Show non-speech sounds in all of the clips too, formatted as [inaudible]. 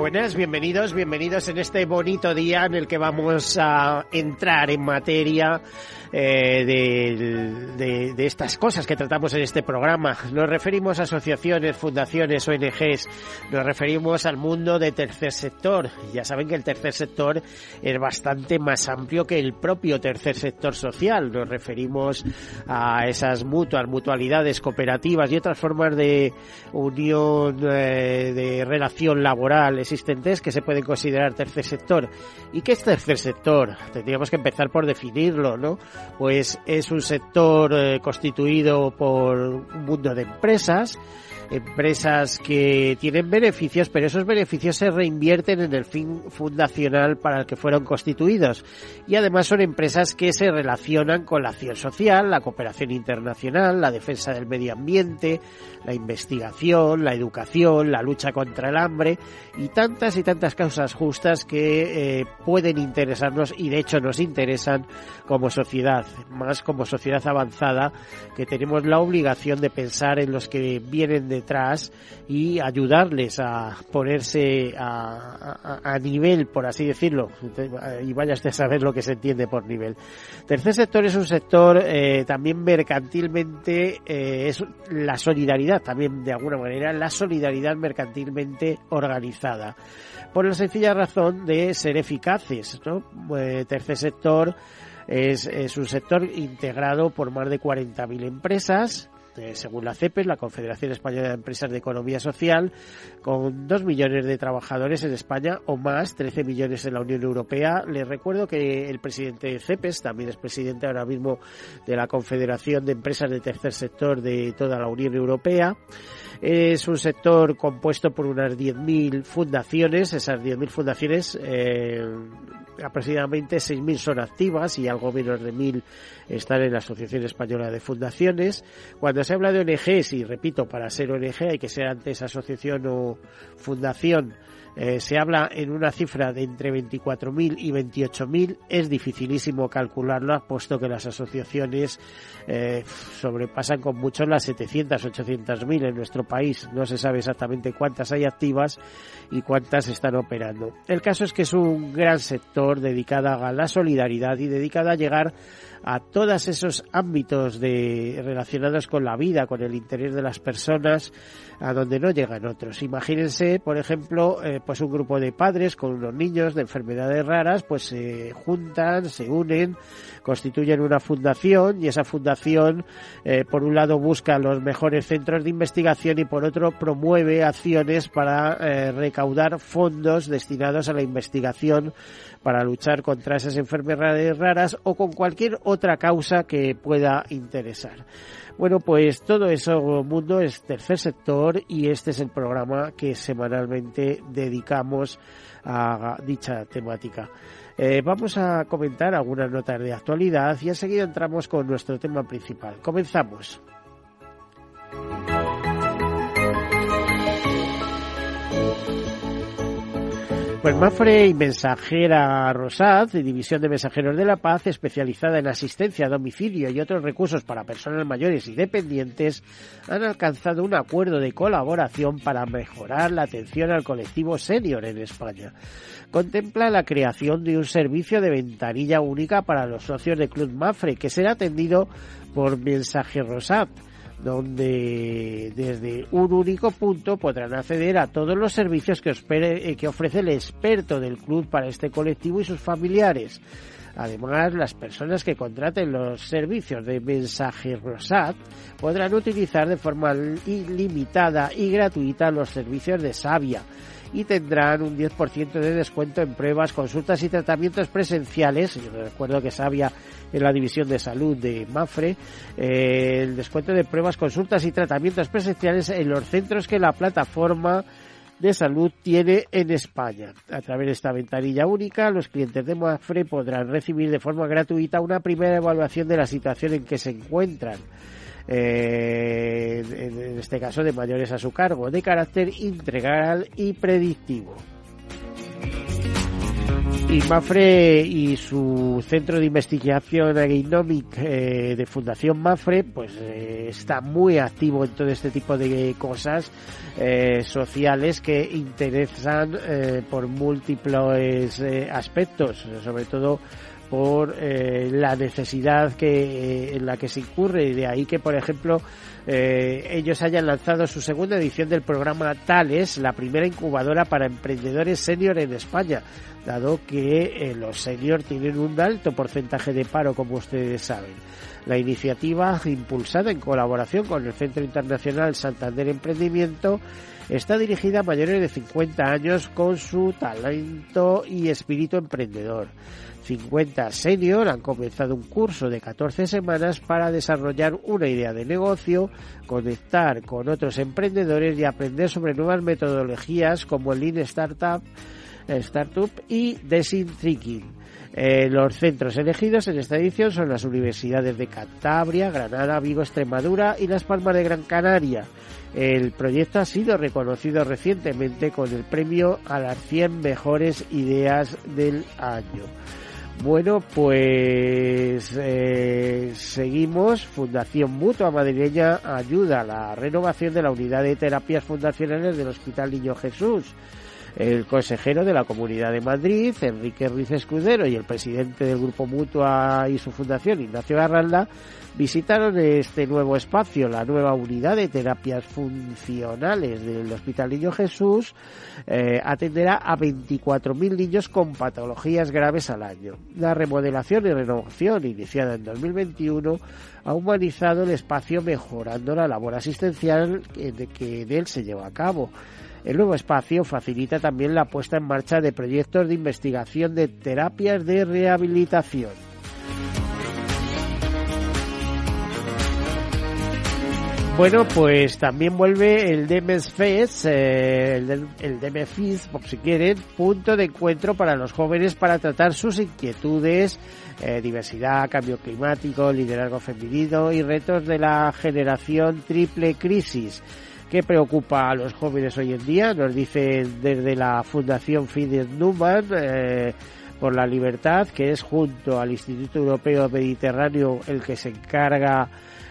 Buenas, bienvenidos, bienvenidos en este bonito día en el que vamos a entrar en materia eh, de, estas cosas que tratamos en este programa. Nos referimos a asociaciones, fundaciones, ONGs, nos referimos al mundo de tercer sector. Ya saben que el tercer sector es bastante más amplio que el propio tercer sector social. Nos referimos a esas mutuas, mutualidades, cooperativas y otras formas de unión, eh, de relación laboral existentes que se pueden considerar tercer sector. ¿Y qué es tercer sector? Tendríamos que empezar por definirlo, ¿no? Pues es un sector eh, constituido por un mundo de empresas empresas que tienen beneficios, pero esos beneficios se reinvierten en el fin fundacional para el que fueron constituidos. Y además son empresas que se relacionan con la acción social, la cooperación internacional, la defensa del medio ambiente, la investigación, la educación, la lucha contra el hambre y tantas y tantas causas justas que eh, pueden interesarnos y de hecho nos interesan como sociedad, más como sociedad avanzada que tenemos la obligación de pensar en los que vienen de detrás y ayudarles a ponerse a, nivel, por así decirlo, y vaya usted a saber lo que se entiende por nivel. Tercer sector es un sector eh, también mercantilmente, eh, es la solidaridad también de alguna manera, la solidaridad mercantilmente organizada. Por la sencilla razón de ser eficaces, ¿no? Eh, tercer sector es un sector integrado por más de 40.000 empresas, según la CEPES, la Confederación Española de Empresas de Economía Social, con dos millones de trabajadores en España o más, 13 millones en la Unión Europea. Les recuerdo que el presidente de CEPES también es presidente ahora mismo de la Confederación de Empresas de Tercer Sector de toda la Unión Europea. Es un sector compuesto por unas 10.000 fundaciones. Esas 10.000 fundaciones, eh, aproximadamente 6.000 son activas y algo menos de 1.000 están en la Asociación Española de Fundaciones. Cuando se habla de ONGs, y repito, para ser ONG hay que ser antes asociación o fundación, eh, se habla en una cifra de entre 24.000 y 28.000. Es dificilísimo calcularlo, puesto que las asociaciones eh, sobrepasan con mucho las 700, 800.000 en nuestro país. No se sabe exactamente cuántas hay activas y cuántas están operando. El caso es que es un gran sector dedicado a la solidaridad y dedicado a llegar a todos esos ámbitos de, relacionados con la vida, con el interés de las personas, a donde no llegan otros. Imagínense, por ejemplo, eh, pues un grupo de padres con unos niños de enfermedades raras, pues se juntan, se unen, constituyen una fundación y esa fundación, eh, por un lado, busca los mejores centros de investigación y por otro promueve acciones para eh, recaudar fondos destinados a la investigación para luchar contra esas enfermedades raras o con cualquier otra causa que pueda interesar. Bueno, pues todo eso mundo es tercer sector y este es el programa que semanalmente dedicamos a dicha temática. Eh, vamos a comentar algunas notas de actualidad y enseguida entramos con nuestro tema principal. Comenzamos. Pues Mafre y Mensajera Rosaz, de División de Mensajeros de la Paz, especializada en asistencia a domicilio y otros recursos para personas mayores y dependientes, han alcanzado un acuerdo de colaboración para mejorar la atención al colectivo senior en España. Contempla la creación de un servicio de ventanilla única para los socios de Club Mafre, que será atendido por Mensaje Rosat donde desde un único punto podrán acceder a todos los servicios que, eh, que ofrece el experto del club para este colectivo y sus familiares. Además, las personas que contraten los servicios de mensaje Rosat podrán utilizar de forma ilimitada y gratuita los servicios de Sabia y tendrán un 10% de descuento en pruebas, consultas y tratamientos presenciales. Yo recuerdo que Sabia en la división de salud de Mafre, eh, el descuento de pruebas, consultas y tratamientos presenciales en los centros que la plataforma de salud tiene en España. A través de esta ventanilla única, los clientes de Mafre podrán recibir de forma gratuita una primera evaluación de la situación en que se encuentran. Eh, en este caso de mayores a su cargo, de carácter integral y predictivo. Y Mafre y su centro de investigación agronomic eh, de Fundación Mafre, pues eh, está muy activo en todo este tipo de cosas sociales que interesan por múltiples aspectos, sobre todo por la necesidad que en la que se incurre y de ahí que por ejemplo ellos hayan lanzado su segunda edición del programa Tales, la primera incubadora para emprendedores senior en España dado que eh, los seniors tienen un alto porcentaje de paro, como ustedes saben. La iniciativa, impulsada en colaboración con el Centro Internacional Santander Emprendimiento, está dirigida a mayores de 50 años con su talento y espíritu emprendedor. 50 senior han comenzado un curso de 14 semanas para desarrollar una idea de negocio, conectar con otros emprendedores y aprender sobre nuevas metodologías como el Lean Startup, Startup y Design Thinking. Eh, los centros elegidos en esta edición son las universidades de Cantabria, Granada, Vigo, Extremadura y Las Palmas de Gran Canaria. El proyecto ha sido reconocido recientemente con el premio a las 100 mejores ideas del año. Bueno, pues eh, seguimos. Fundación Mutua Madrileña ayuda a la renovación de la unidad de terapias fundacionales del Hospital Niño Jesús. El consejero de la Comunidad de Madrid, Enrique Ruiz Escudero, y el presidente del Grupo Mutua y su fundación, Ignacio Garralda, visitaron este nuevo espacio, la nueva unidad de terapias funcionales del Hospital Niño Jesús, eh, atenderá a 24.000 niños con patologías graves al año. La remodelación y renovación iniciada en 2021 ha humanizado el espacio mejorando la labor asistencial que en él se lleva a cabo. El nuevo espacio facilita también la puesta en marcha de proyectos de investigación de terapias de rehabilitación. Bueno, pues también vuelve el Demes Fest, eh, el, el por si quieren, punto de encuentro para los jóvenes para tratar sus inquietudes, eh, diversidad, cambio climático, liderazgo femenino y retos de la generación triple crisis. ¿Qué preocupa a los jóvenes hoy en día? Nos dice desde la Fundación Fidesz Numan eh, por la Libertad, que es junto al Instituto Europeo Mediterráneo el que se encarga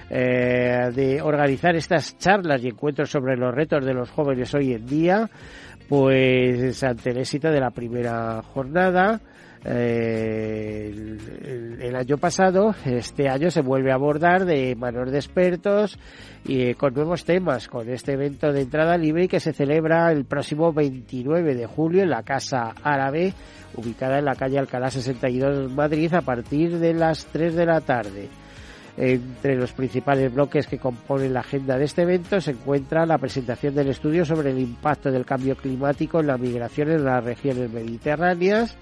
eh, de organizar estas charlas y encuentros sobre los retos de los jóvenes hoy en día, pues el éxito de la primera jornada, eh, el, año pasado, este año se vuelve a abordar de manos de expertos y eh, con nuevos temas, con este evento de entrada libre que se celebra el próximo 29 de julio en la Casa Árabe, ubicada en la calle Alcalá 62 Madrid a partir de las 3 de la tarde. Entre los principales bloques que componen la agenda de este evento se encuentra la presentación del estudio sobre el impacto del cambio climático en la migración en las regiones mediterráneas,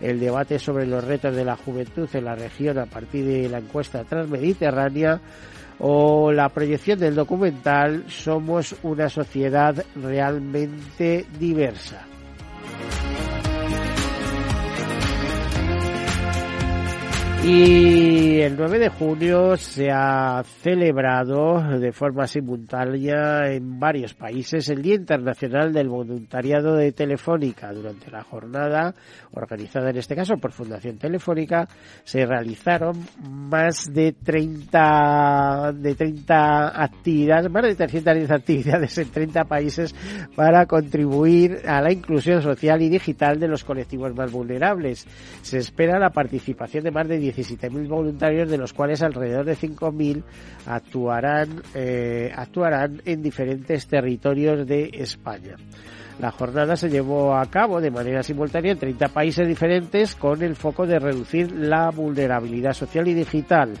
el debate sobre los retos de la juventud en la región a partir de la encuesta transmediterránea o la proyección del documental Somos una sociedad realmente diversa. Y el 9 de junio se ha celebrado de forma simultánea en varios países el Día Internacional del Voluntariado de Telefónica. Durante la jornada, organizada en este caso por Fundación Telefónica, se realizaron más de 30, de 30 actividades, más de 310 actividades en 30 países para contribuir a la inclusión social y digital de los colectivos más vulnerables. Se espera la participación de más de 10 17.000 voluntarios, de los cuales alrededor de 5.000 actuarán, eh, actuarán en diferentes territorios de España. La jornada se llevó a cabo de manera simultánea en 30 países diferentes con el foco de reducir la vulnerabilidad social y digital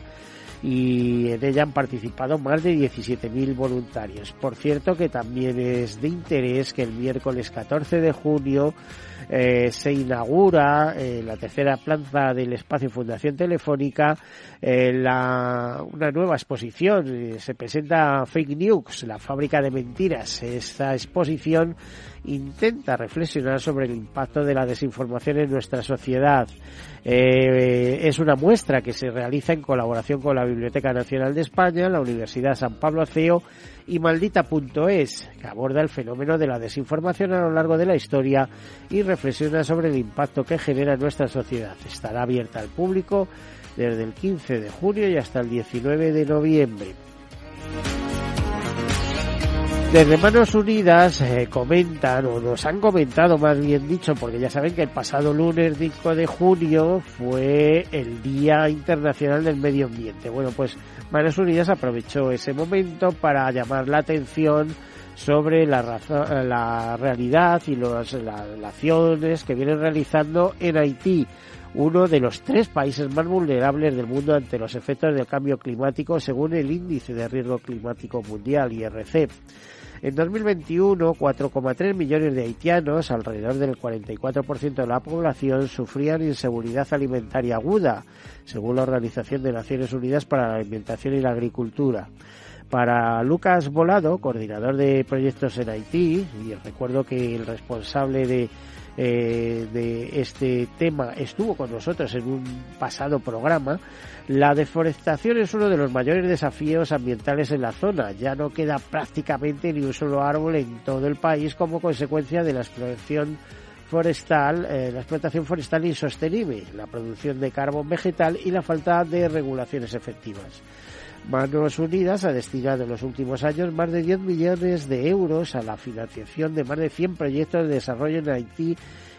y en ella han participado más de 17.000 voluntarios. Por cierto que también es de interés que el miércoles 14 de junio eh, se inaugura eh, la tercera planta del espacio Fundación Telefónica eh, la, una nueva exposición. Eh, se presenta Fake News, la fábrica de mentiras. Esta exposición intenta reflexionar sobre el impacto de la desinformación en nuestra sociedad. Eh, es una muestra que se realiza en colaboración con la Biblioteca Nacional de España, la Universidad San Pablo Aceo y Maldita.es, que aborda el fenómeno de la desinformación a lo largo de la historia y reflexiona sobre el impacto que genera en nuestra sociedad. Estará abierta al público desde el 15 de junio y hasta el 19 de noviembre. Desde Manos Unidas eh, comentan, o nos han comentado más bien dicho, porque ya saben que el pasado lunes 5 de junio fue el Día Internacional del Medio Ambiente. Bueno, pues Manos Unidas aprovechó ese momento para llamar la atención sobre la, la realidad y las acciones que vienen realizando en Haití, uno de los tres países más vulnerables del mundo ante los efectos del cambio climático según el Índice de Riesgo Climático Mundial, IRC. En 2021, 4,3 millones de haitianos, alrededor del 44% de la población, sufrían inseguridad alimentaria aguda, según la Organización de Naciones Unidas para la Alimentación y la Agricultura. Para Lucas Volado, coordinador de proyectos en Haití, y recuerdo que el responsable de eh, de este tema estuvo con nosotros en un pasado programa, la deforestación es uno de los mayores desafíos ambientales en la zona. Ya no queda prácticamente ni un solo árbol en todo el país como consecuencia de la explotación forestal, eh, la explotación forestal insostenible, la producción de carbón vegetal y la falta de regulaciones efectivas. Manos Unidas ha destinado en los últimos años más de 10 millones de euros a la financiación de más de 100 proyectos de desarrollo en Haití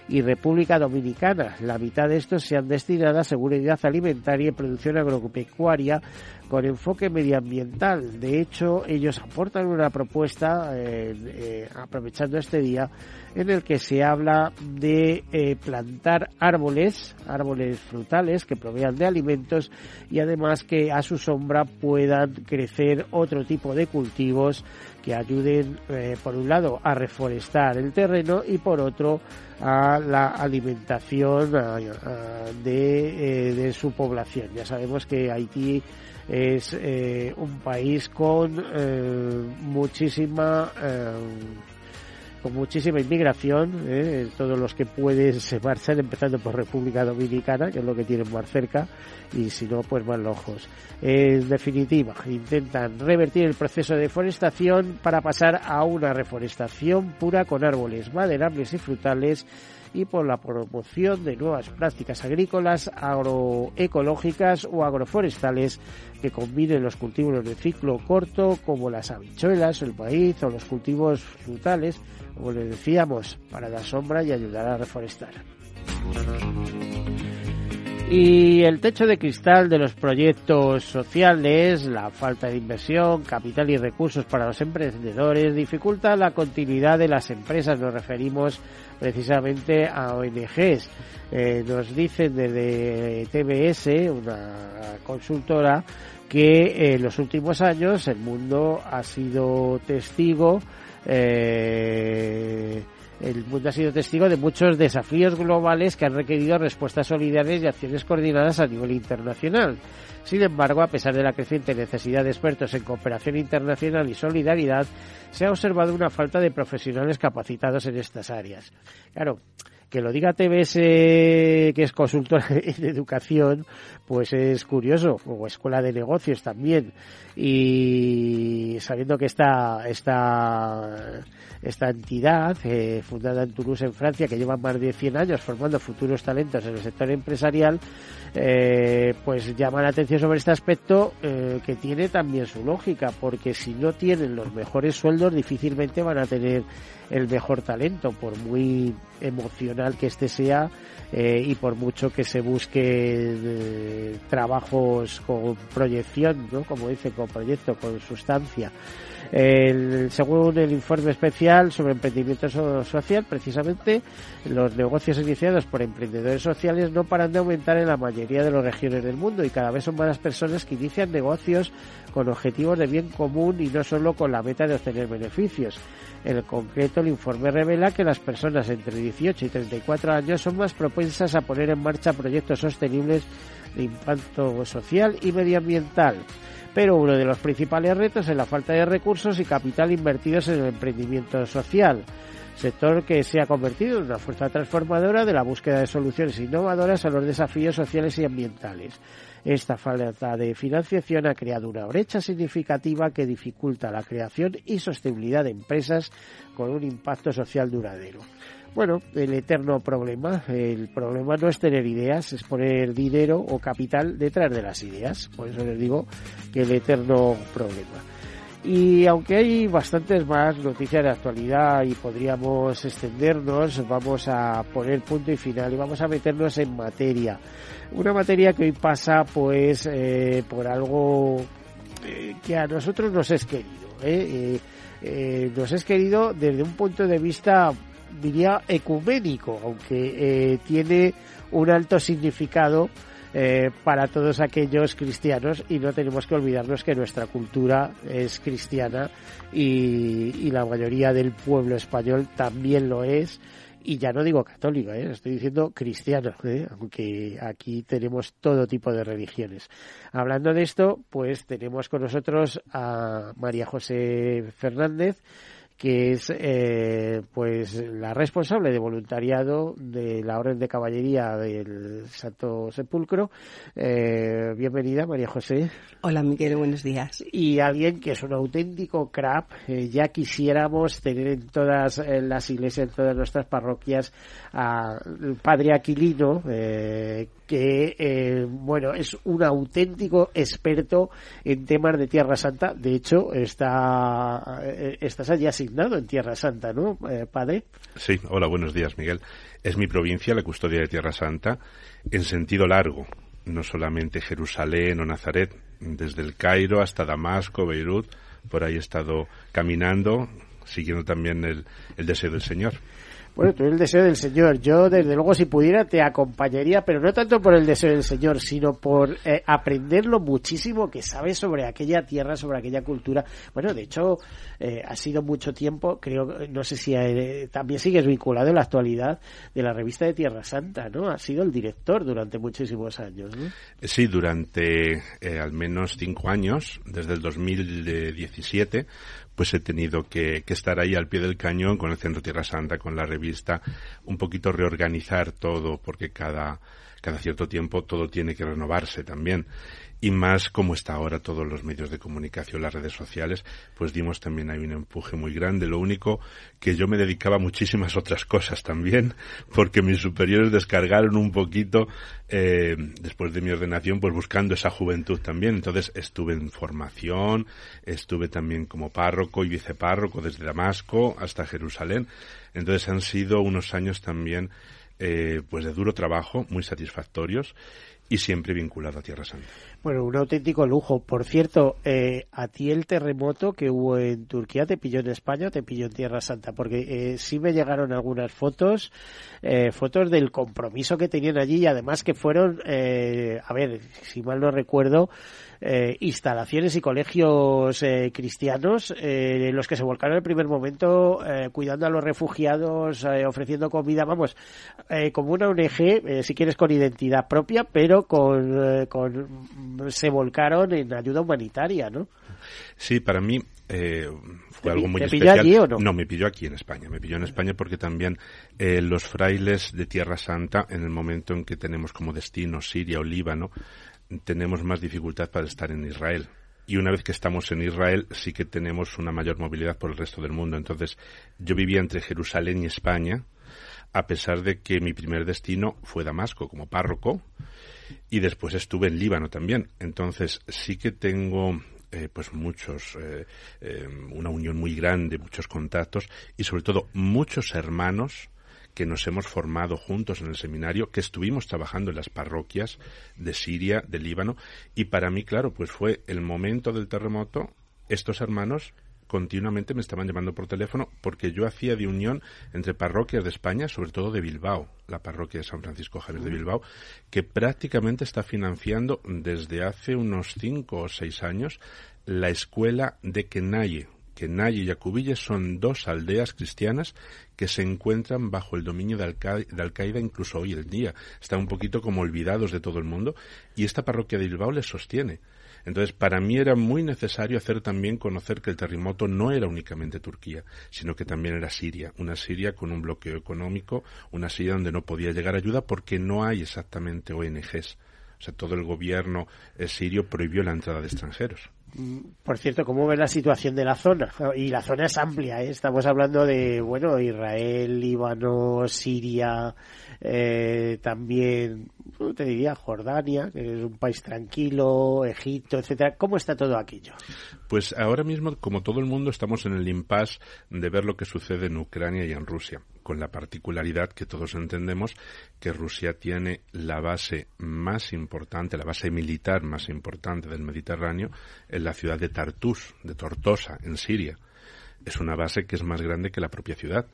y República Dominicana. La mitad de estos se han destinado a seguridad alimentaria y producción agropecuaria con enfoque medioambiental. De hecho, ellos aportan una propuesta, eh, eh, aprovechando este día, en el que se habla de eh, plantar árboles, árboles frutales que provean de alimentos y además que a su sombra puedan crecer otro tipo de cultivos que ayuden, por un lado, a reforestar el terreno y por otro, a la alimentación de, de su población. Ya sabemos que Haití es eh, un país con eh, muchísima eh, con muchísima inmigración, todos los que pueden se marchan, empezando por República Dominicana, que es lo que tienen más cerca, y si no, pues más lejos. En definitiva, intentan revertir el proceso de deforestación para pasar a una reforestación pura con árboles maderables y frutales y por la promoción de nuevas prácticas agrícolas, agroecológicas o agroforestales que combinen los cultivos de ciclo corto como las habichuelas, el maíz o los cultivos frutales, como les decíamos, para dar sombra y ayudar a reforestar. Y el techo de cristal de los proyectos sociales, la falta de inversión, capital y recursos para los emprendedores dificulta la continuidad de las empresas. Nos referimos precisamente a ONGs. Eh, nos dicen desde TBS, una consultora, que en los últimos años el mundo ha sido testigo eh, el mundo ha sido testigo de muchos desafíos globales que han requerido respuestas solidarias y acciones coordinadas a nivel internacional. Sin embargo, a pesar de la creciente necesidad de expertos en cooperación internacional y solidaridad, se ha observado una falta de profesionales capacitados en estas áreas. Claro, que lo diga TBS, que es consultora [laughs] en educación, pues es curioso, o escuela de negocios también. Y sabiendo que esta, esta, esta entidad, eh, fundada en Toulouse, en Francia, que lleva más de 100 años formando futuros talentos en el sector empresarial, eh, pues llama la atención sobre este aspecto eh, que tiene también su lógica, porque si no tienen los mejores sueldos, difícilmente van a tener el mejor talento, por muy emocional que este sea eh, y por mucho que se busque eh, trabajos con proyección, ¿no? como dice, con proyecto, con sustancia. El, según el informe especial, sobre emprendimiento social, precisamente los negocios iniciados por emprendedores sociales no paran de aumentar en la mayoría de las regiones del mundo y cada vez son más las personas que inician negocios con objetivos de bien común y no solo con la meta de obtener beneficios. En concreto, el informe revela que las personas entre 18 y 34 años son más propensas a poner en marcha proyectos sostenibles de impacto social y medioambiental. Pero uno de los principales retos es la falta de recursos y capital invertidos en el emprendimiento social sector que se ha convertido en una fuerza transformadora de la búsqueda de soluciones innovadoras a los desafíos sociales y ambientales. Esta falta de financiación ha creado una brecha significativa que dificulta la creación y sostenibilidad de empresas con un impacto social duradero. Bueno, el eterno problema. El problema no es tener ideas, es poner dinero o capital detrás de las ideas. Por eso les digo que el eterno problema. Y aunque hay bastantes más noticias de actualidad y podríamos extendernos, vamos a poner punto y final y vamos a meternos en materia. Una materia que hoy pasa pues eh, por algo eh, que a nosotros nos es querido. ¿eh? nos es querido desde un punto de vista diría ecuménico, aunque eh, tiene un alto significado eh, para todos aquellos cristianos y no tenemos que olvidarnos que nuestra cultura es cristiana y, la mayoría del pueblo español también lo es y ya no digo católica, ¿eh? estoy diciendo cristiano, aunque aquí tenemos todo tipo de religiones. Hablando de esto, pues tenemos con nosotros a María José Fernández, que es eh, pues la responsable de voluntariado de la Orden de Caballería del Santo Sepulcro. Eh, bienvenida, María José. Hola, Miguel, buenos días. Y alguien que es un auténtico crap. Eh, ya quisiéramos tener en todas las iglesias, en todas nuestras parroquias, al Padre Aquilino, que, bueno, es un auténtico experto en temas de Tierra Santa. De hecho, está, estás allí así en Tierra Santa, ¿no, eh, padre? Sí, hola, buenos días, Miguel. Es mi provincia, la custodia de Tierra Santa, en sentido largo, no solamente Jerusalén o Nazaret, desde el Cairo hasta Damasco, Beirut, por ahí he estado caminando, siguiendo también el deseo del Señor. Bueno, tú el deseo del Señor. Yo, desde luego, si pudiera, te acompañaría, pero no tanto por el deseo del Señor, sino por eh, aprender lo muchísimo que sabes sobre aquella tierra, sobre aquella cultura. Bueno, de hecho, eh, ha sido mucho tiempo, creo, no sé si eh, también sigues vinculado en la actualidad de la revista de Tierra Santa, ¿no? Ha sido el director durante muchísimos años, ¿no? Sí, durante al menos cinco años, desde el 2017, pues he tenido que, estar ahí al pie del cañón con el Centro Tierra Santa, con la revista, un poquito reorganizar todo, porque cada, cada cierto tiempo todo tiene que renovarse también y más como está ahora todos los medios de comunicación, las redes sociales, pues dimos también ahí un empuje muy grande. Lo único que yo me dedicaba a muchísimas otras cosas también, [laughs] porque mis superiores descargaron un poquito eh, después de mi ordenación, pues buscando esa juventud también. Entonces estuve en formación, estuve también como párroco y vicepárroco desde Damasco hasta Jerusalén. Entonces han sido unos años también eh, pues de duro trabajo, muy satisfactorios y siempre vinculado a Tierra Santa. Bueno, un auténtico lujo. Por cierto, eh, ¿a ti el terremoto que hubo en Turquía te pilló en España o te pilló en Tierra Santa? Porque eh, sí me llegaron algunas fotos, eh, fotos del compromiso que tenían allí y además que fueron, eh, a ver, si mal no recuerdo, eh, instalaciones y colegios eh, cristianos eh, los que se volcaron en el primer momento eh, cuidando a los refugiados, ofreciendo comida, vamos, como una ONG, si quieres con identidad propia, pero con, con se volcaron en ayuda humanitaria, ¿no? Sí, para mí fue algo muy especial. Allí, o no? no? me pilló aquí en España. Me pilló en España porque también los frailes de Tierra Santa, en el momento en que tenemos como destino Siria o Líbano, tenemos más dificultad para estar en Israel. Y una vez que estamos en Israel, sí que tenemos una mayor movilidad por el resto del mundo. Entonces, yo vivía entre Jerusalén y España, a pesar de que mi primer destino fue Damasco como párroco, y después estuve en Líbano también. Entonces, sí que tengo eh, pues muchos, eh, eh, una unión muy grande, muchos contactos y sobre todo muchos hermanos que nos hemos formado juntos en el seminario, que estuvimos trabajando en las parroquias de Siria, de Líbano, y para mí, claro, pues fue el momento del terremoto, estos hermanos continuamente me estaban llamando por teléfono porque yo hacía de unión entre parroquias de España, sobre todo de Bilbao, la parroquia de San Francisco Javier de Bilbao, que prácticamente está financiando desde hace unos cinco o seis años la escuela de Kenaye. Kenaye y Yacubille son dos aldeas cristianas que se encuentran bajo el dominio de, Al-Qaeda incluso hoy en día. Están un poquito como olvidados de todo el mundo y esta parroquia de Bilbao les sostiene. Entonces, para mí era muy necesario hacer también conocer que el terremoto no era únicamente Turquía, sino que también era Siria, una Siria con un bloqueo económico, una Siria donde no podía llegar ayuda porque no hay exactamente ONGs. O sea, todo el gobierno eh, sirio prohibió la entrada de extranjeros. Por cierto, ¿cómo ves la situación de la zona? Y la zona es amplia, ¿eh? estamos hablando de, bueno, Israel, Líbano, Siria, eh, también, te diría, Jordania, que es un país tranquilo, Egipto, etcétera. ¿Cómo está todo aquello? Pues ahora mismo, como todo el mundo, estamos en el impasse de ver lo que sucede en Ucrania y en Rusia con la particularidad que todos entendemos que Rusia tiene la base más importante, la base militar más importante del Mediterráneo en la ciudad de Tartus, de Tortosa, en Siria. Es una base que es más grande que la propia ciudad.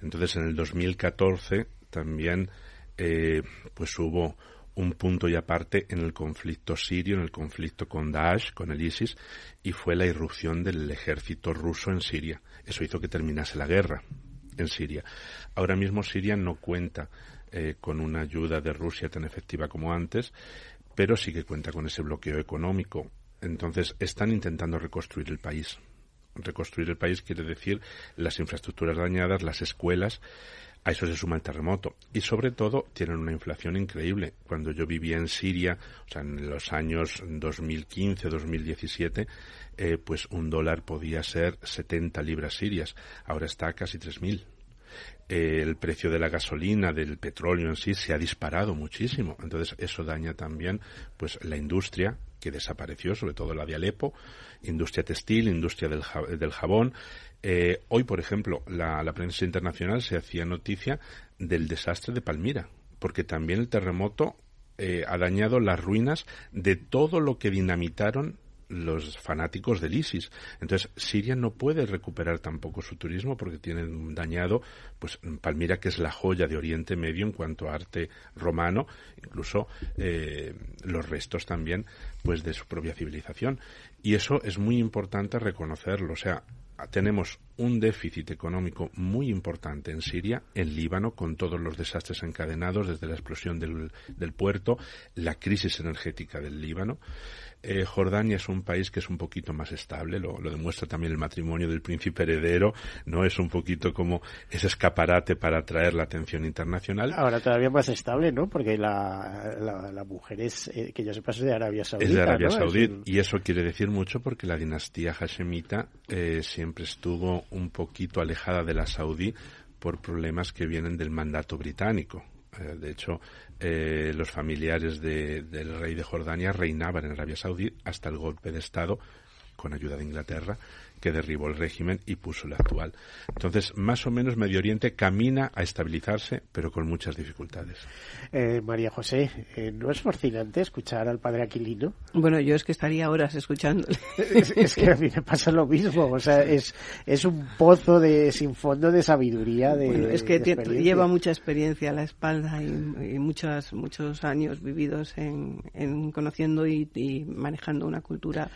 Entonces, en el 2014 también eh, pues hubo un punto y aparte en el conflicto sirio, en el conflicto con Daesh, con el ISIS, y fue la irrupción del ejército ruso en Siria. Eso hizo que terminase la guerra en Siria. Ahora mismo Siria no cuenta eh, con una ayuda de Rusia tan efectiva como antes, pero sí que cuenta con ese bloqueo económico. Entonces están intentando reconstruir el país. Reconstruir el país quiere decir las infraestructuras dañadas, las escuelas, a eso se suma el terremoto. Y sobre todo tienen una inflación increíble. Cuando yo vivía en Siria, o sea, en los años 2015, 2017, eh, pues un dólar podía ser 70 libras sirias. Ahora está a casi 3.000. Eh, el precio de la gasolina, del petróleo en sí, se ha disparado muchísimo. Entonces, eso daña también pues la industria que desapareció, sobre todo la de Alepo, industria textil, industria del, del jabón, eh, hoy, por ejemplo, la, prensa internacional se hacía noticia del desastre de Palmira, porque también el terremoto eh, ha dañado las ruinas de todo lo que dinamitaron los fanáticos del ISIS. Entonces, Siria no puede recuperar tampoco su turismo porque tiene dañado, pues, Palmira, que es la joya de Oriente Medio en cuanto a arte romano, incluso eh, los restos también, pues, de su propia civilización. Y eso es muy importante reconocerlo. O sea, tenemos un déficit económico muy importante en Siria, en Líbano, con todos los desastres encadenados desde la explosión del, del puerto, la crisis energética del Líbano. Eh, Jordania es un país que es un poquito más estable, lo, demuestra también el matrimonio del príncipe heredero, no es un poquito como ese escaparate para atraer la atención internacional. Ahora todavía más estable, ¿no? Porque la, la, mujer es, eh, que yo sepa, es de Arabia Saudita. Es de Arabia Saudita, y eso quiere decir mucho porque la dinastía hashemita eh, siempre estuvo un poquito alejada de la saudí por problemas que vienen del mandato británico. De hecho, eh, los familiares del rey de Jordania reinaban en Arabia Saudí hasta el golpe de Estado con ayuda de Inglaterra que derribó el régimen y puso el actual. Entonces, más o menos Medio Oriente camina a estabilizarse, pero con muchas dificultades. Eh, María José, eh, ¿no es fascinante escuchar al padre Aquilino? Bueno, yo es que estaría horas escuchándole. [laughs] es, que a mí me pasa lo mismo, o sea, es, es un pozo de sin fondo de sabiduría. De, es que lleva mucha experiencia a la espalda y, muchos, muchos años vividos en, conociendo y manejando una cultura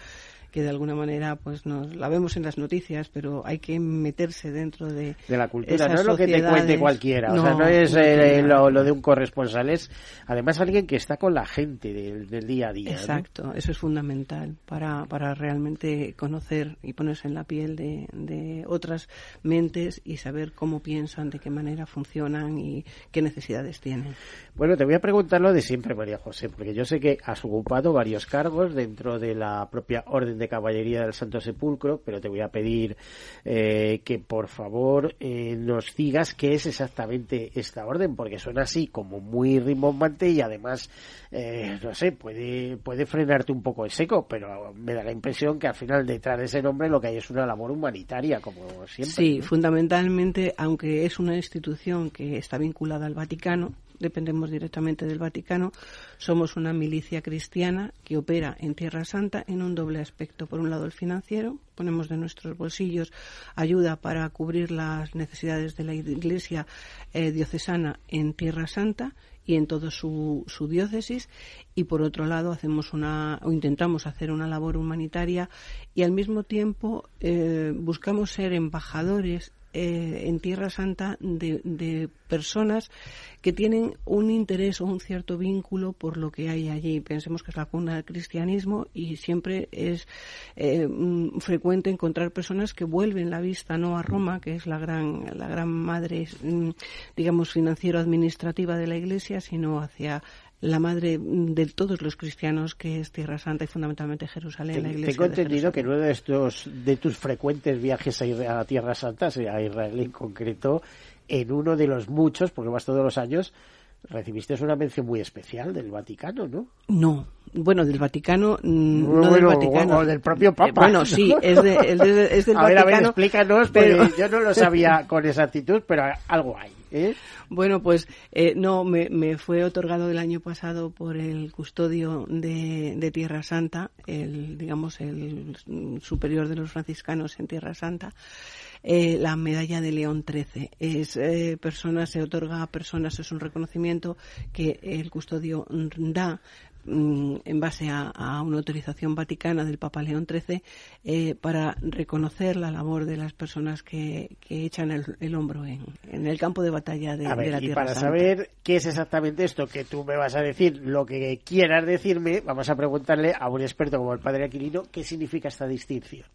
que de alguna manera pues nos la vemos en las noticias, pero hay que meterse dentro de, de la cultura. no es lo que te cuente cualquiera, o sea, no es eh, lo, de un corresponsal, es además alguien que está con la gente del, día a día. Exacto, eso es fundamental para, para realmente conocer y ponerse en la piel de, de otras mentes y saber cómo piensan, de qué manera funcionan y qué necesidades tienen. Bueno, te voy a preguntar lo de siempre, María José, porque yo sé que has ocupado varios cargos dentro de la propia Orden de Caballería del Santo Sepulcro, pero te voy a pedir eh, que por favor eh, nos digas qué es exactamente esta orden, porque suena así como muy rimbombante y además, eh, no sé, puede, puede frenarte un poco el seco, pero me da la impresión que al final detrás de ese nombre lo que hay es una labor humanitaria, como siempre. Sí, fundamentalmente, aunque es una institución que está vinculada al Vaticano, dependemos directamente del Vaticano. Somos una milicia cristiana que opera en Tierra Santa en un doble aspecto. Por un lado, el financiero, ponemos de nuestros bolsillos ayuda para cubrir las necesidades de la Iglesia eh, diocesana en Tierra Santa y en toda su, su, diócesis y por otro lado hacemos una o intentamos hacer una labor humanitaria y al mismo tiempo eh, buscamos ser embajadores eh, en Tierra Santa de, personas que tienen un interés o un cierto vínculo por lo que hay allí. Pensemos que es la cuna del cristianismo y siempre es eh, mm, frecuente encontrar personas que vuelven la vista no a Roma, que es la gran, la gran madre, mm, digamos, financiero-administrativa de la Iglesia, sino hacia la madre de todos los cristianos, que es Tierra Santa y fundamentalmente Jerusalén, la iglesia. Tengo entendido que en uno de estos de tus frecuentes viajes a, Tierra Santa, a Israel en concreto, en uno de los muchos, porque vas todos los años, recibiste una mención muy especial del Vaticano, ¿no? No, bueno, del Vaticano, mm, no del Vaticano. O del propio Papa. Eh, bueno, sí, [laughs] es, de, es, del a Vaticano. Ver, a ver, explícanos, pero... yo no lo sabía con exactitud, pero algo hay. ¿eh? [laughs] Bueno, pues eh, no, me, me, fue otorgado el año pasado por el custodio de, de, Tierra Santa, el, digamos, el superior de los franciscanos en Tierra Santa. Eh, la medalla de León XIII. Es personas, se otorga a personas, es un reconocimiento que el custodio da en base a, una autorización vaticana del Papa León XIII eh, para reconocer la labor de las personas que, echan el, hombro en, el campo de batalla de, la Tierra Y para saber qué es exactamente esto que tú me vas a decir, lo que quieras decirme, vamos a preguntarle a un experto como el padre Aquilino qué significa esta distinción.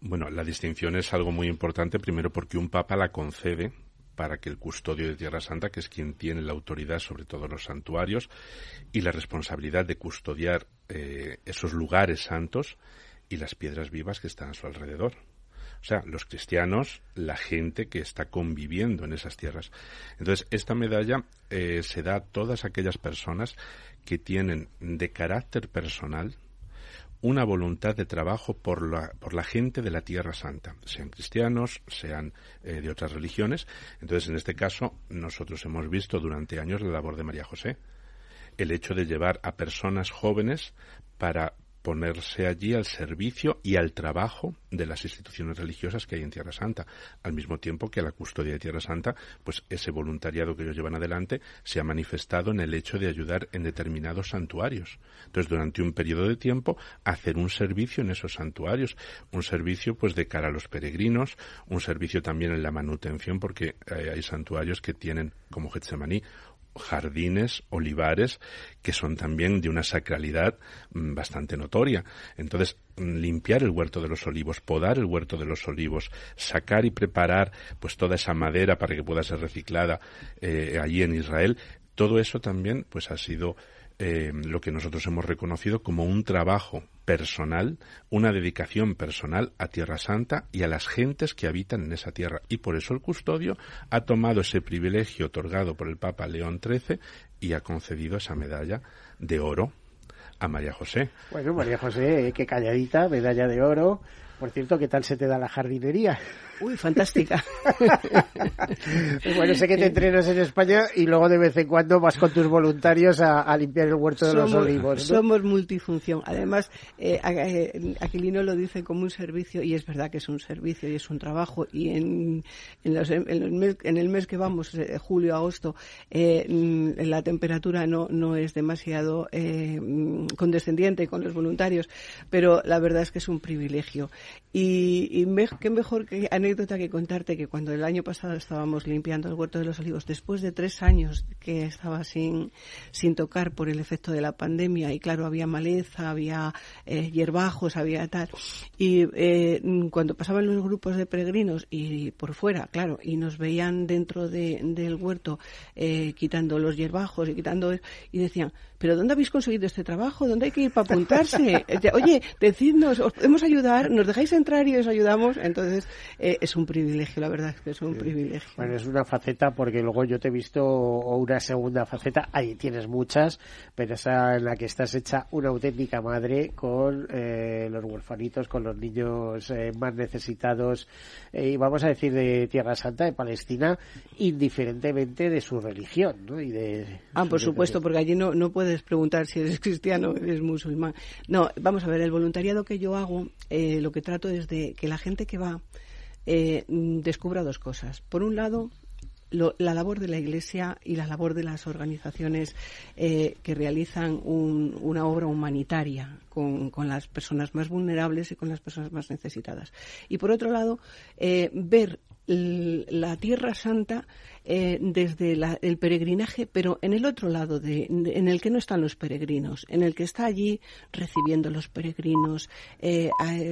Bueno, la distinción es algo muy importante, primero porque un papa la concede para que el custodio de Tierra Santa, que es quien tiene la autoridad sobre todos los santuarios y la responsabilidad de custodiar eh, esos lugares santos y las piedras vivas que están a su alrededor. O sea, los cristianos, la gente que está conviviendo en esas tierras. Entonces, esta medalla eh, se da a todas aquellas personas que tienen de carácter personal una voluntad de trabajo por la, por la gente de la Tierra Santa, sean cristianos, sean eh, de otras religiones. Entonces, en este caso, nosotros hemos visto durante años la labor de María José, el hecho de llevar a personas jóvenes para ponerse allí al servicio y al trabajo de las instituciones religiosas que hay en Tierra Santa, al mismo tiempo que a la custodia de Tierra Santa, pues ese voluntariado que ellos llevan adelante se ha manifestado en el hecho de ayudar en determinados santuarios. Entonces, durante un periodo de tiempo, hacer un servicio en esos santuarios, un servicio pues de cara a los peregrinos, un servicio también en la manutención, porque eh, hay santuarios que tienen, como Getsemaní, jardines, olivares, que son también de una sacralidad mm, bastante notoria. Entonces, mm, limpiar el huerto de los olivos, podar el huerto de los olivos, sacar y preparar pues toda esa madera para que pueda ser reciclada eh, allí en Israel, todo eso también pues ha sido eh, lo que nosotros hemos reconocido como un trabajo personal, una dedicación personal a Tierra Santa y a las gentes que habitan en esa tierra. Y por eso el custodio ha tomado ese privilegio otorgado por el Papa León XIII y ha concedido esa medalla de oro a María José. Bueno, María José, eh, qué calladita, medalla de oro. Por cierto, ¿qué tal se te da la jardinería? Uy, fantástica. [laughs] bueno, sé que te entrenas en España y luego de vez en cuando vas con tus voluntarios a, limpiar el huerto de los olivos. Somos multifunción. Además, eh, eh, Aquilino lo dice como un servicio y es verdad que es un servicio y es un trabajo. Y en, el, mes, que vamos, eh, julio, agosto, la temperatura no, no es demasiado condescendiente con los voluntarios, pero la verdad es que es un privilegio. Y, y qué mejor que anécdota que contarte que cuando el año pasado estábamos limpiando el huerto de los olivos, después de tres años que estaba sin, sin tocar por el efecto de la pandemia, y claro, había maleza, había eh, hierbajos, había tal, y eh, cuando pasaban los grupos de peregrinos y por fuera, claro, y nos veían dentro de, del huerto eh, quitando los hierbajos y quitando, y decían, pero ¿dónde habéis conseguido este trabajo? ¿Dónde hay que ir para apuntarse? [laughs] Oye, decidnos, ¿os podemos ayudar? ¿Nos dejáis entrar y os ayudamos? Entonces, eh, es un privilegio, la verdad es que es un privilegio. privilegio. Bueno, es una faceta porque luego yo te he visto una segunda faceta, ahí tienes muchas, pero esa en la que estás hecha una auténtica madre con eh, los huerfanitos, con los niños eh, más necesitados eh, y vamos a decir de Tierra Santa, de Palestina, indiferentemente de su religión, ¿no? Y de ah, por supuesto, porque allí no, no puedes preguntar si eres cristiano o eres musulmán. No, vamos a ver, el voluntariado que yo hago, lo que trato es de que la gente que va eh, descubra dos cosas. Por un lado, la labor de la Iglesia y la labor de las organizaciones eh, que realizan una obra humanitaria con, las personas más vulnerables y con las personas más necesitadas. Y por otro lado, eh, ver la Tierra Santa eh, desde el peregrinaje, pero en el otro lado, de, en el que no están los peregrinos, en el que está allí recibiendo los peregrinos, eh,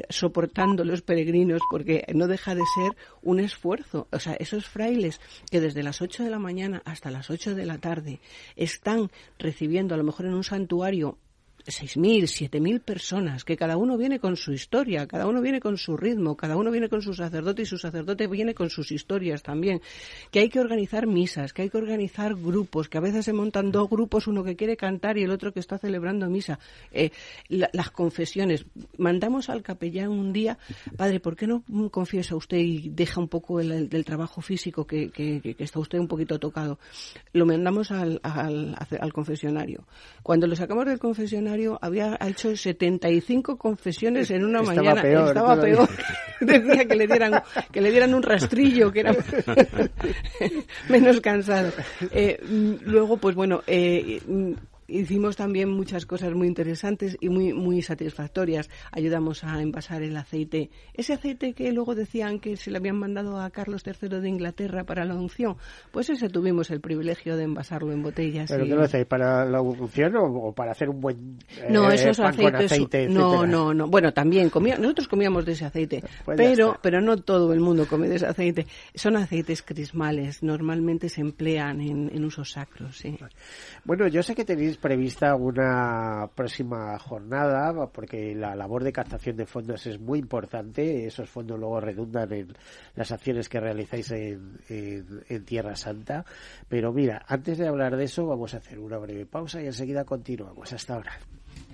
soportando los peregrinos, porque no deja de ser un esfuerzo. O sea, esos frailes que desde las 8 de la mañana hasta las 8 de la tarde están recibiendo, a lo mejor en un santuario, 6.000, 7.000 personas, que cada uno viene con su historia, cada uno viene con su ritmo, cada uno viene con su sacerdote y su sacerdote viene con sus historias también, que hay que organizar misas, que hay que organizar grupos, que a veces se montan dos grupos, uno que quiere cantar y el otro que está celebrando misa. Eh, las confesiones. Mandamos al capellán un día, padre, ¿por qué no confiesa usted y deja un poco el, trabajo físico que, que, está usted un poquito tocado? Lo mandamos al, al, al confesionario. Cuando lo sacamos del confesionario, había hecho 75 confesiones en una mañana. Estaba peor. [laughs] Decía que le dieran que le dieran un rastrillo, que era [laughs] menos cansado. Eh, mm, luego, pues bueno, eh, hicimos también muchas cosas muy interesantes y muy, muy satisfactorias. Ayudamos a envasar el aceite. Ese aceite que luego decían que se le habían mandado a Carlos III de Inglaterra para la unción, pues ese tuvimos el privilegio de envasarlo en botellas. ¿Pero qué lo hacéis? ¿Para la unción o, para hacer un buen no, eh, esos aceites, aceite, No, no, no. Bueno, también nosotros comíamos de ese aceite, pues pero, pero no todo el mundo come de ese aceite. Son aceites crismales. Normalmente se emplean en, en usos sacros, sí. Bueno, yo sé que tenéis prevista una próxima jornada porque la labor de captación de fondos es muy importante. Esos fondos luego redundan en las acciones que realizáis en, en Tierra Santa. Pero mira, antes de hablar de eso vamos a hacer una breve pausa y enseguida continuamos. Hasta ahora.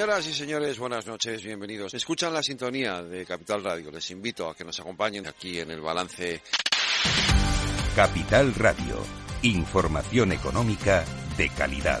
Señoras y señores, buenas noches, bienvenidos. Escuchan la sintonía de Capital Radio. Les invito a que nos acompañen aquí en el balance. Capital Radio. Información económica de calidad.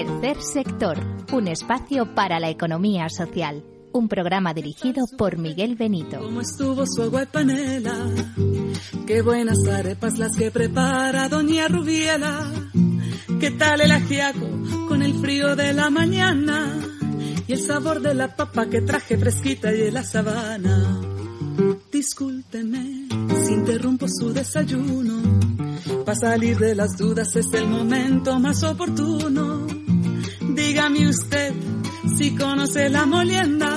Tercer sector, un espacio para la economía social. Un programa dirigido por Miguel Benito. ¿Cómo estuvo su agua panela? Qué buenas arepas las que prepara Doña Rubiela. ¿Qué tal el ajiaco con el frío de la mañana? Y el sabor de la papa que traje fresquita y de la sabana. Discúlpeme si interrumpo su desayuno. Para salir de las dudas es el momento más oportuno. Dígame usted si conoce la molienda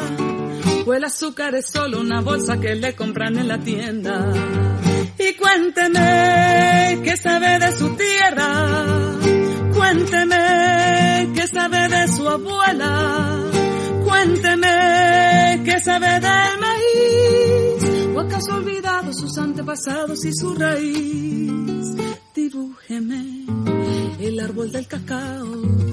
o el azúcar es solo una bolsa que le compran en la tienda. Y cuénteme qué sabe de su tierra, cuénteme qué sabe de su abuela, cuénteme qué sabe del maíz, o acaso olvidado sus antepasados y su raíz árbol del cacao.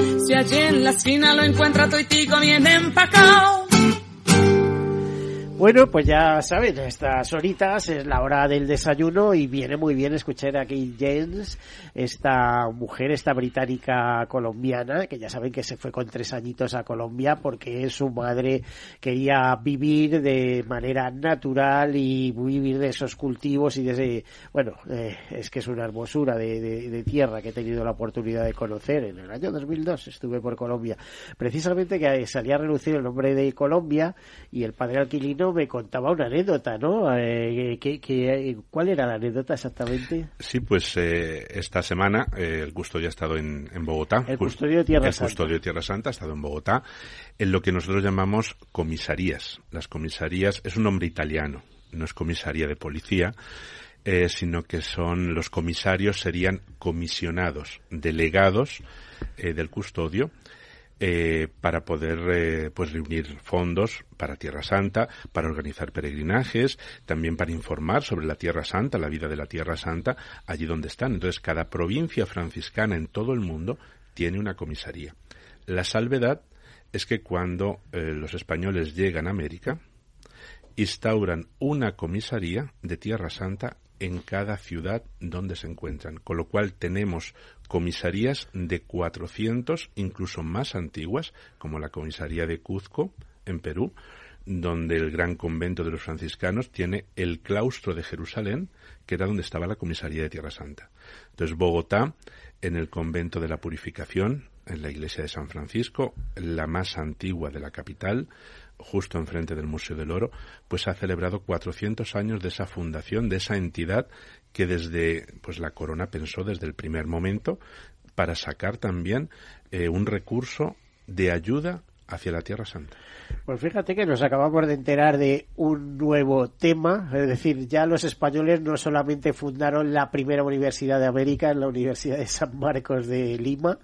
Allí en la esquina lo encuentra toitico bien empacao. Bueno, pues ya saben, estas horitas es la hora del desayuno y viene muy bien escuchar a Kate James, esta mujer, esta británica colombiana, que ya saben que se fue con tres añitos a Colombia porque su madre quería vivir de manera natural y vivir de esos cultivos y de ese, bueno, eh, es que es una hermosura de, de, tierra que he tenido la oportunidad de conocer. En el año 2002 estuve por Colombia. Precisamente que salía a relucir el nombre de Colombia y el padre alquilino me contaba una anécdota, ¿no? Eh, que, que, ¿Cuál era la anécdota exactamente? Sí, pues eh, esta semana eh, el custodio ha estado en, en, Bogotá. El custodio de Tierra el Santa. custodio de Tierra Santa ha estado en Bogotá, en lo que nosotros llamamos comisarías. Las comisarías es un nombre italiano, no es comisaría de policía. Eh, sino que son los comisarios serían comisionados, delegados eh, del custodio eh, para poder eh, pues reunir fondos para Tierra Santa, para organizar peregrinajes, también para informar sobre la Tierra Santa, la vida de la Tierra Santa, allí donde están. Entonces, cada provincia franciscana en todo el mundo tiene una comisaría. La salvedad es que cuando eh, los españoles llegan a América, instauran una comisaría de Tierra Santa en cada ciudad donde se encuentran, con lo cual tenemos comisarías de 400, incluso más antiguas, como la comisaría de Cuzco, en Perú, donde el gran convento de los franciscanos tiene el claustro de Jerusalén, que era donde estaba la comisaría de Tierra Santa. Entonces, Bogotá, en el convento de la Purificación, en la iglesia de San Francisco, la más antigua de la capital, justo enfrente del Museo del Oro, pues ha celebrado 400 años de esa fundación, de esa entidad que desde pues la corona pensó desde el primer momento para sacar también eh, un recurso de ayuda hacia la Tierra Santa. Pues fíjate que nos acabamos de enterar de un nuevo tema, es decir, ya los españoles no solamente fundaron la primera universidad de América, la Universidad de San Marcos de Lima,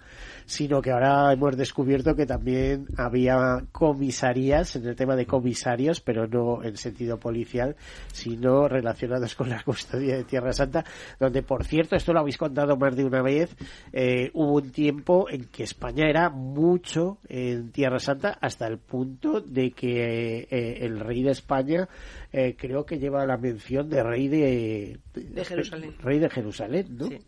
sino que ahora hemos descubierto que también había comisarías en el tema de comisarios, pero no en sentido policial, sino relacionados con la custodia de Tierra Santa, donde, por cierto, esto lo habéis contado más de una vez, eh, hubo un tiempo en que España era mucho en Tierra Santa hasta el punto de que eh, el rey de España eh, creo que lleva la mención de rey de, de Jerusalén. Rey de Jerusalén, ¿no? Sí.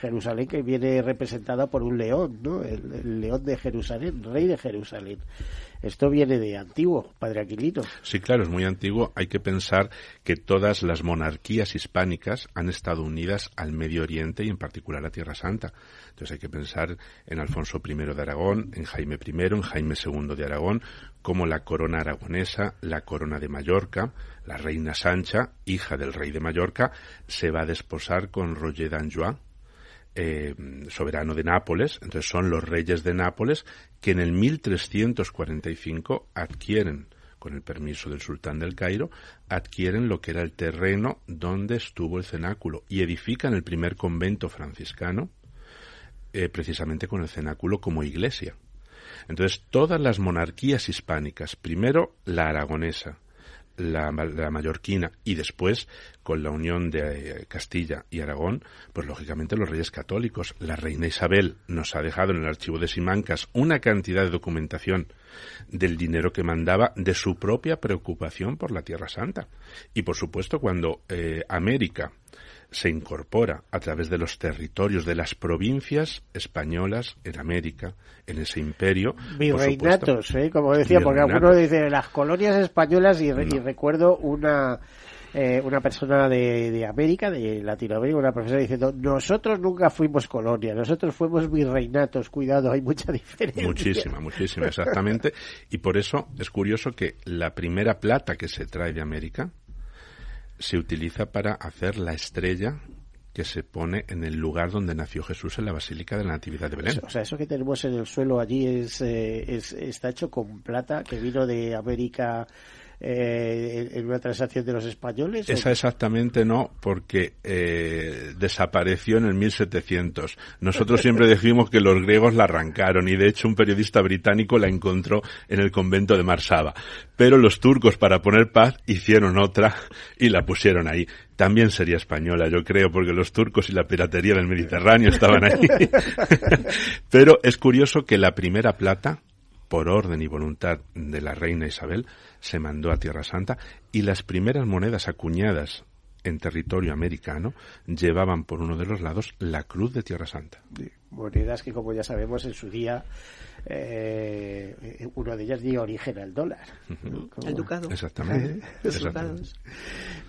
Jerusalén que viene representada por un león, ¿no? El, león de Jerusalén, rey de Jerusalén. Esto viene de antiguo, padre Aquilino. Sí, claro, es muy antiguo. Hay que pensar que todas las monarquías hispánicas han estado unidas al Medio Oriente y en particular a Tierra Santa. Entonces hay que pensar en Alfonso I de Aragón, en Jaime I, en Jaime II de Aragón, como la corona aragonesa, la corona de Mallorca, la reina Sancha, hija del rey de Mallorca, se va a desposar con Roger d'Anjou, eh, soberano de Nápoles, entonces son los reyes de Nápoles que en el 1345 adquieren, con el permiso del sultán del Cairo, adquieren lo que era el terreno donde estuvo el cenáculo y edifican el primer convento franciscano, eh, precisamente con el cenáculo como iglesia. Entonces todas las monarquías hispánicas, primero la aragonesa, la, la, mallorquina y después con la unión de eh, Castilla y Aragón, pues lógicamente los reyes católicos. La reina Isabel nos ha dejado en el archivo de Simancas una cantidad de documentación del dinero que mandaba, de su propia preocupación por la Tierra Santa. Y por supuesto, cuando eh, América se incorpora a través de los territorios de las provincias españolas en América, en ese imperio. Virreinatos, ¿eh? como decía, porque alguno dice las colonias españolas y, recuerdo una eh, una persona de, de, América, de Latinoamérica, una profesora diciendo, nosotros nunca fuimos colonia, nosotros fuimos virreinatos, cuidado, hay mucha diferencia. Muchísima, muchísima, exactamente. y por eso es curioso que la primera plata que se trae de América, se utiliza para hacer la estrella que se pone en el lugar donde nació Jesús en la Basílica de la Natividad de Belén. O sea, eso que tenemos en el suelo allí es, eh, es está hecho con plata que vino de América eh, en una transacción de los españoles? Esa exactamente no, porque eh, desapareció en el 1700. Nosotros siempre decimos que los griegos la arrancaron y de hecho un periodista británico la encontró en el convento de Marsaba. Pero los turcos para poner paz hicieron otra y la pusieron ahí. También sería española, yo creo, porque los turcos y la piratería del Mediterráneo estaban ahí. [laughs] Pero es curioso que la primera plata por orden y voluntad de la reina Isabel, se mandó a Tierra Santa y las primeras monedas acuñadas en territorio americano llevaban por uno de los lados la cruz de Tierra Santa. Monedas que, como ya sabemos, en su día eh, uno de ellas dio origen al dólar. El ducado. Exactamente. [laughs]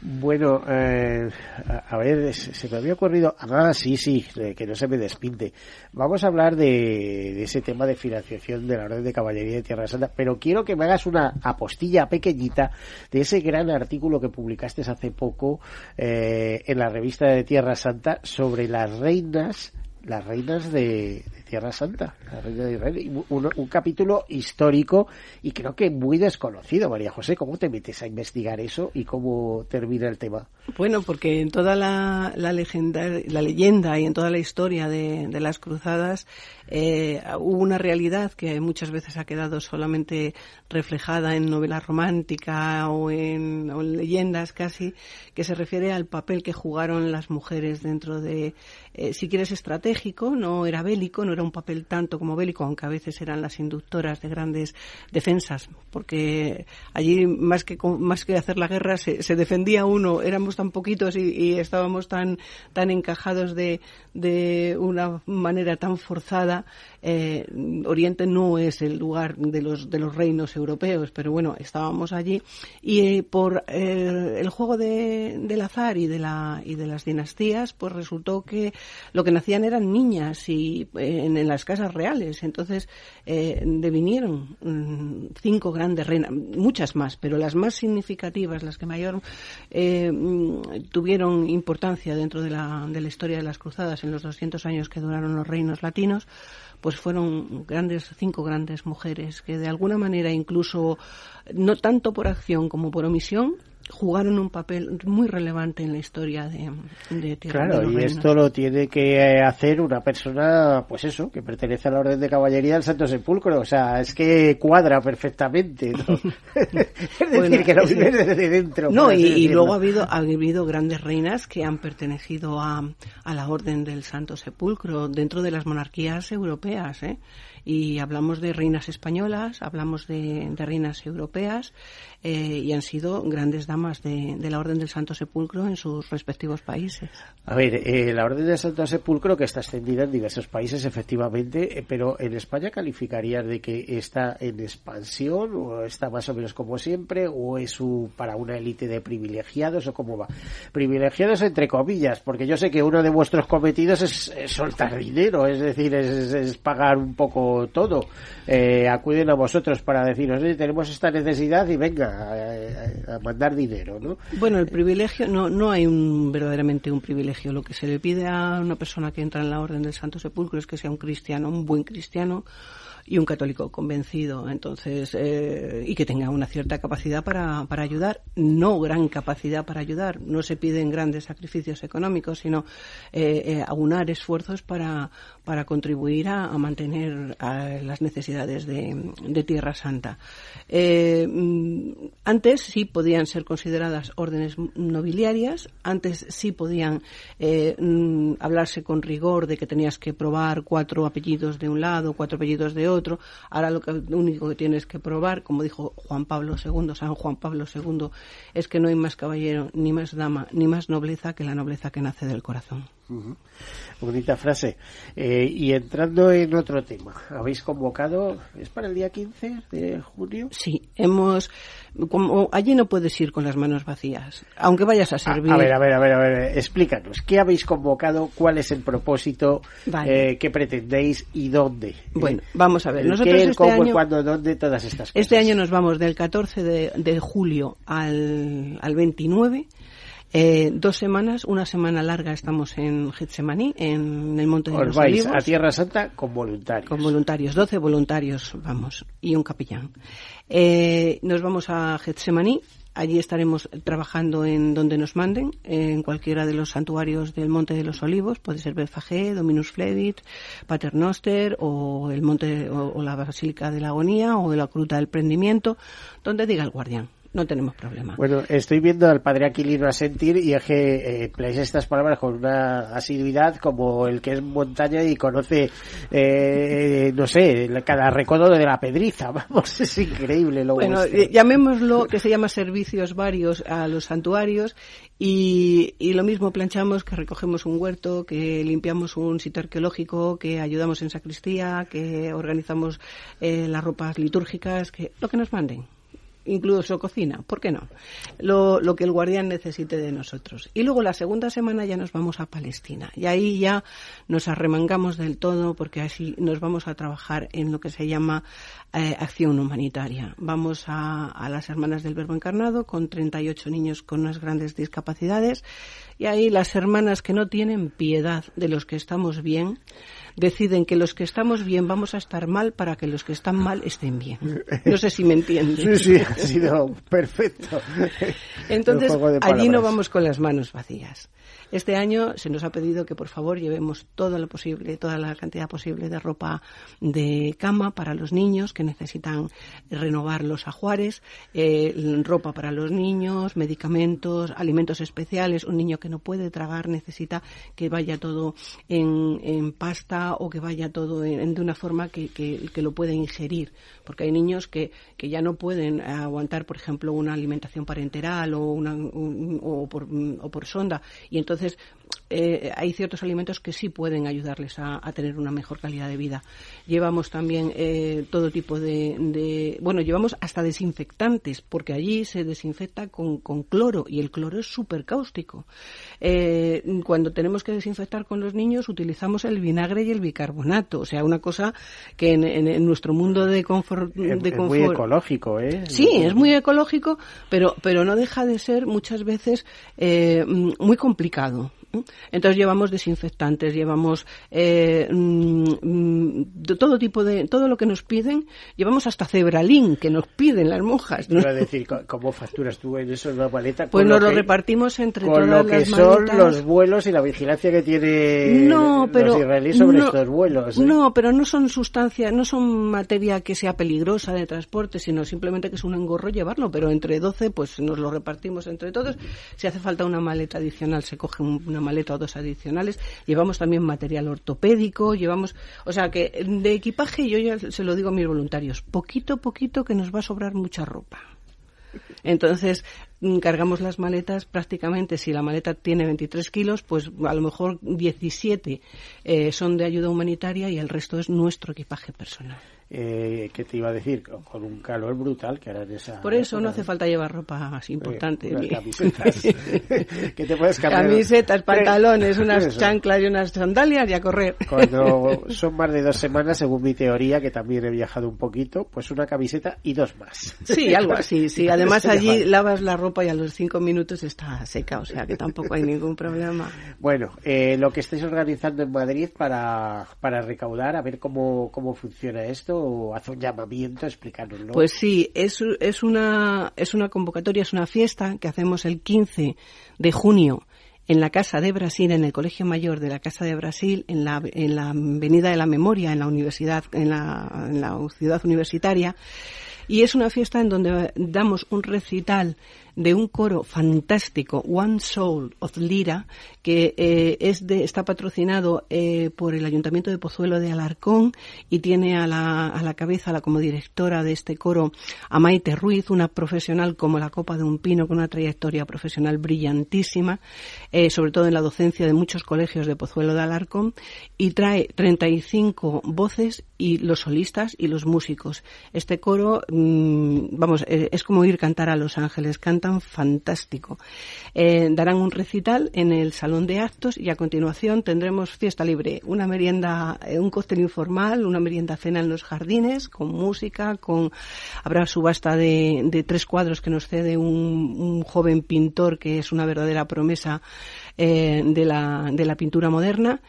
Bueno, eh, a, ver, se, me había ocurrido. Ah, sí, sí, que no se me despinte. Vamos a hablar de, ese tema de financiación de la Orden de Caballería de Tierra Santa, pero quiero que me hagas una apostilla pequeñita de ese gran artículo que publicaste hace poco eh, en la revista de Tierra Santa sobre las reinas las reinas de, Tierra Santa, la reina de Israel, un, capítulo histórico y creo que muy desconocido, María José. ¿Cómo te metes a investigar eso y cómo termina el tema? Bueno, porque en toda la, la, la leyenda y en toda la historia de, las cruzadas eh, hubo una realidad que muchas veces ha quedado solamente reflejada en novela romántica o en, o en leyendas casi, que se refiere al papel que jugaron las mujeres dentro de, eh, si quieres, estratégico, no era bélico, no era un papel tanto como bélico, aunque a veces eran las inductoras de grandes defensas, porque allí más que, más que hacer la guerra se, se defendía uno, éramos tan poquitos y, y estábamos tan, tan encajados de, de una manera tan forzada eh, Oriente no es el lugar de los, de los reinos europeos, pero bueno, estábamos allí. Y eh, por eh, el juego de, del azar y de, la, y de las dinastías, pues resultó que lo que nacían eran niñas y en, las casas reales. Entonces devinieron mm, cinco grandes reinas, muchas más, pero las más significativas, las que mayor mm, tuvieron importancia dentro de la, de la historia de las cruzadas en los 200 años que duraron los reinos latinos, pues fueron grandes, cinco grandes mujeres que de alguna manera incluso, no tanto por acción como por omisión, jugaron un papel muy relevante en la historia de, de Tierra Claro, y esto lo tiene que hacer una persona, pues eso, que pertenece a la Orden de Caballería del Santo Sepulcro. O sea, es que cuadra perfectamente. [laughs] es decir, que lo vive desde dentro. No, y, luego ha habido, ha habido grandes reinas que han pertenecido a, a la Orden del Santo Sepulcro dentro de las monarquías europeas, ¿eh? Y hablamos de reinas españolas, hablamos de, reinas europeas eh, y han sido grandes damas de, la Orden del Santo Sepulcro en sus respectivos países. A ver, eh, la Orden del Santo Sepulcro que está extendida en diversos países efectivamente, eh, pero en España calificarías de que está en expansión o está más o menos como siempre o es para una élite de privilegiados o cómo va. Privilegiados entre comillas, porque yo sé que uno de vuestros cometidos es, soltar dinero, es decir, es pagar un poco todo. Eh, acuden a vosotros para deciros, tenemos esta necesidad y venga a, mandar dinero, ¿no? Bueno, el privilegio, no, no hay un, verdaderamente un privilegio. Lo que se le pide a una persona que entra en la Orden del Santo Sepulcro es que sea un cristiano, un buen cristiano, y un católico convencido, entonces, eh, y que tenga una cierta capacidad para, para ayudar, no gran capacidad para ayudar, no se piden grandes sacrificios económicos, sino eh, eh, aunar esfuerzos para, para contribuir a, mantener las necesidades de, Tierra Santa. Mm, antes sí podían ser consideradas órdenes nobiliarias, antes sí podían mm, hablarse con rigor de que tenías que probar cuatro apellidos de un lado, cuatro apellidos de otro. Ahora lo, que, único que tienes que probar, como dijo Juan Pablo II, San Juan Pablo II, es que no hay más caballero, ni más dama, ni más nobleza que la nobleza que nace del corazón. Bonita frase. Eh, y entrando en otro tema, ¿habéis convocado? ¿Es para el día 15 de junio? Sí, hemos. Como allí no puedes ir con las manos vacías, aunque vayas a servir. A, ver, a ver, a ver, a ver, explícanos. ¿Qué habéis convocado? ¿Cuál es el propósito? Eh, ¿Qué pretendéis y dónde? Bueno, vamos a ver. Nosotros ¿Qué, este año, cuándo, dónde, todas estas cosas? Este año nos vamos del 14 de, de julio al, al 29 eh, dos semanas, una semana larga estamos en Getsemaní, en el Monte de Os los vais a Tierra Santa con voluntarios. Con voluntarios, 12 voluntarios vamos, y un capellán. Eh, nos vamos a Getsemaní, allí estaremos trabajando en donde nos manden, en cualquiera de los santuarios del Monte de los Olivos, puede ser Belfagé, Dominus Flevit, Paternoster o el Monte o, la Basílica de la Agonía o de la Cruta del Prendimiento, donde diga el guardián no tenemos problema. Bueno, estoy viendo al padre Aquilino sentir y es que eh, estas palabras con una asiduidad como el que es montaña y conoce, eh, no sé, cada recodo de la pedriza. [laughs] Vamos, es increíble lo Bueno, eh, llamémoslo que se llama servicios varios a los santuarios y, y, lo mismo planchamos que recogemos un huerto, que limpiamos un sitio arqueológico, que ayudamos en sacristía, que organizamos las ropas litúrgicas, que lo que nos manden incluso cocina, ¿por qué no? Lo, lo, que el guardián necesite de nosotros. Y luego la segunda semana ya nos vamos a Palestina y ahí ya nos arremangamos del todo porque así nos vamos a trabajar en lo que se llama eh, acción humanitaria. Vamos a, a, las Hermanas del Verbo Encarnado con 38 niños con unas grandes discapacidades y ahí las hermanas que no tienen piedad de los que estamos bien deciden que los que estamos bien vamos a estar mal para que los que están mal estén bien. [laughs] No sé si me entiendes. Sí, sí, ha sido perfecto. Entonces, allí no vamos con las manos vacías. Este año se nos ha pedido que por favor llevemos todo lo posible, toda la cantidad posible de ropa de cama para los niños que necesitan renovar los ajuares, eh, ropa para los niños, medicamentos, alimentos especiales. Un niño que no puede tragar necesita que vaya todo en, pasta o que vaya todo en, de una forma que, lo pueda ingerir, porque hay niños que, que ya no pueden aguantar, por ejemplo, una alimentación parenteral o, una, o, por, o por sonda y entonces entonces, eh, hay ciertos alimentos que sí pueden ayudarles a, tener una mejor calidad de vida. Llevamos también eh, todo tipo de, Bueno, llevamos hasta desinfectantes, porque allí se desinfecta con, cloro y el cloro es súper cáustico. Eh, cuando tenemos que desinfectar con los niños, utilizamos el vinagre y el bicarbonato. O sea, una cosa que en, nuestro mundo de confort. De es muy ecológico, ¿eh? Sí, es muy ecológico, pero, pero no deja de ser muchas veces muy complicado. Entonces llevamos desinfectantes, llevamos eh, mm, mm, todo tipo de, todo lo que nos piden, llevamos hasta cebralín que nos piden las monjas. ¿no? decir, ¿cómo facturas tú en eso en una maleta? Pues nos lo, repartimos entre con todas lo que son los vuelos y la vigilancia que tiene no, pero, los israelíes sobre estos vuelos. ¿eh? No, pero no son sustancias, no son materia que sea peligrosa de transporte, sino simplemente que es un engorro llevarlo, pero entre 12 pues nos lo repartimos entre todos. Si hace falta una maleta adicional se coge una maleta o dos adicionales. Llevamos también material ortopédico, llevamos, o sea que de equipaje yo ya se lo digo a mis voluntarios, poquito poquito que nos va a sobrar mucha ropa. Entonces, mm, cargamos las maletas prácticamente, si la maleta tiene 23 kilos, pues a lo mejor 17 eh, son de ayuda humanitaria y el resto es nuestro equipaje personal eh, ¿qué te iba a decir? Con un calor brutal que ahora en esa... Por eso no hace falta llevar ropa importante. camisetas. [laughs] que te puedes cambiar. Camisetas, pantalones, unas chanclas y unas sandalias y a correr. Cuando [laughs] son más de dos semanas, según mi teoría, que también he viajado un poquito, pues una camiseta y dos más. Sí, algo así, sí. [laughs] Además allí lavas la ropa y a los cinco minutos está seca, o sea que tampoco hay ningún problema. Bueno, eh, lo que estáis organizando en Madrid para, para recaudar, a ver cómo, cómo funciona esto esto? Haz un llamamiento, explícanoslo. Pues sí, es, es, una, es una convocatoria, es una fiesta que hacemos el 15 de junio en la Casa de Brasil, en el Colegio Mayor de la Casa de Brasil, en la, en la Avenida de la Memoria, en la universidad, en la ciudad universitaria. Y es una fiesta en donde damos un recital de un coro fantástico, One Soul of Lira, que eh, está patrocinado eh, por el Ayuntamiento de Pozuelo de Alarcón y tiene a la, a la cabeza, la, como directora de este coro, a Maite Ruiz, una profesional como la copa de un pino, con una trayectoria profesional brillantísima, eh, sobre todo en la docencia de muchos colegios de Pozuelo de Alarcón, y trae 35 voces y los solistas y los músicos. Este coro, mm, vamos, es como ir cantar a Los Ángeles, canta fantástico. Eh, darán un recital en el salón de actos y a continuación tendremos fiesta libre, una merienda, eh, un cóctel informal, una merienda cena en los jardines con música, con habrá subasta de, tres cuadros que nos cede un, joven pintor que es una verdadera promesa eh, de, la, de la pintura moderna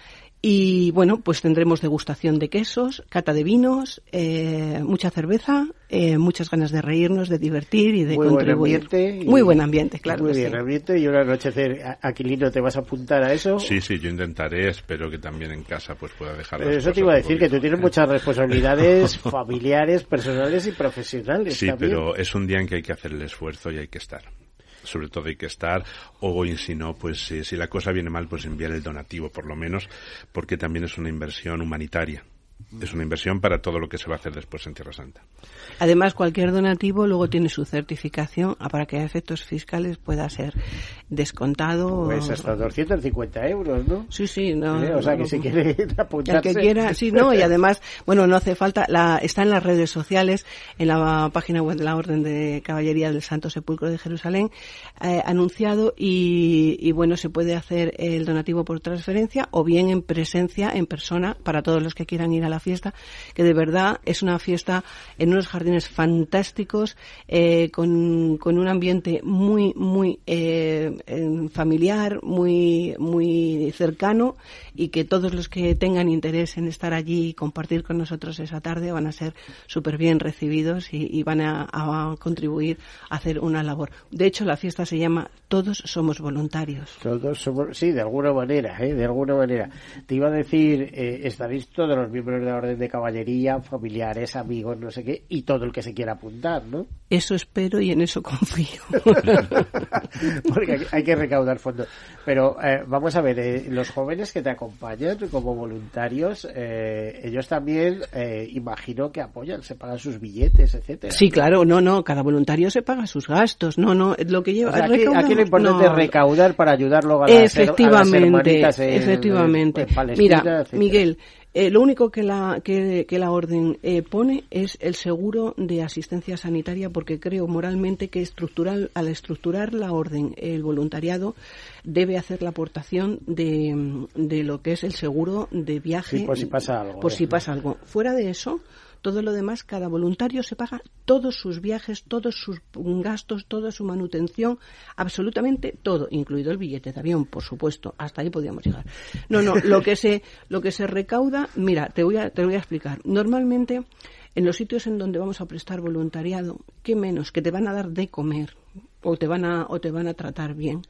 y bueno, pues tendremos degustación de quesos, cata de vinos, eh, mucha cerveza, eh, muchas ganas de reírnos, de divertir y de muy contribuir. Buen ambiente muy buen ambiente, claro. Muy bien ambiente y una anochecer. Aquilino, ¿te vas a apuntar a eso? Sí, sí, yo intentaré. Espero que también en casa pues pueda dejar Eso te iba a decir, que tú tienes muchas responsabilidades [laughs] familiares, personales y profesionales. Sí, pero es un día en que hay que hacer el esfuerzo y hay que estar sobre todo hay que estar, o si no, pues si la cosa viene mal, pues enviar el donativo por lo menos, porque también es una inversión humanitaria es una inversión para todo lo que se va a hacer después en Tierra Santa. Además, cualquier donativo luego tiene su certificación para que a efectos fiscales pueda ser descontado. Pues hasta 250 euros, ¿no? Sí, sí. No, o sea, que si quiere [laughs] apuntarse... El que quiera, sí, no, y además, bueno, no hace falta, la, está en las redes sociales, en la página web de la Orden de Caballería del Santo Sepulcro de Jerusalén, eh, anunciado y, y, bueno, se puede hacer el donativo por transferencia o bien en presencia, en persona, para todos los que quieran ir a la fiesta, que de verdad es una fiesta en unos jardines fantásticos, eh, con, con, un ambiente muy, muy eh, familiar, muy, muy cercano y que todos los que tengan interés en estar allí y compartir con nosotros esa tarde van a ser súper bien recibidos y, van a, contribuir a hacer una labor. De hecho, la fiesta se llama Todos somos voluntarios. Todos somos, sí, de alguna manera, ¿eh? de alguna manera. Te iba a decir, eh, estaréis todos los miembros de la Orden de Caballería, familiares, amigos, no sé qué, y todo el que se quiera apuntar, ¿no? Eso espero y en eso confío. [laughs] Porque hay, que recaudar fondos. Pero eh, vamos a ver, eh, los jóvenes que te acompañan como voluntarios, eh, ellos también imagino que apoyan, se pagan sus billetes, etcétera. Sí, claro, no, no, cada voluntario se paga sus gastos, no, no, lo que lleva. aquí, lo importante es recaudar para ayudarlo a, efectivamente, efectivamente. Mira, Miguel, eh, lo único que la, que, la orden eh, pone es el seguro de asistencia sanitaria porque creo moralmente que estructural, al estructurar la orden el voluntariado debe hacer la aportación de, de lo que es el seguro de viaje por si pasa algo. Por si pasa algo. Fuera de eso, todo lo demás, cada voluntario se paga todos sus viajes, todos sus gastos, toda su manutención, absolutamente todo, incluido el billete de avión, por supuesto. Hasta ahí podíamos llegar. No, no, lo que se, lo que se recauda, mira, te voy a, te voy a explicar. Normalmente, en los sitios en donde vamos a prestar voluntariado, ¿qué menos? Que te van a dar de comer o te van a, o te van a tratar bien.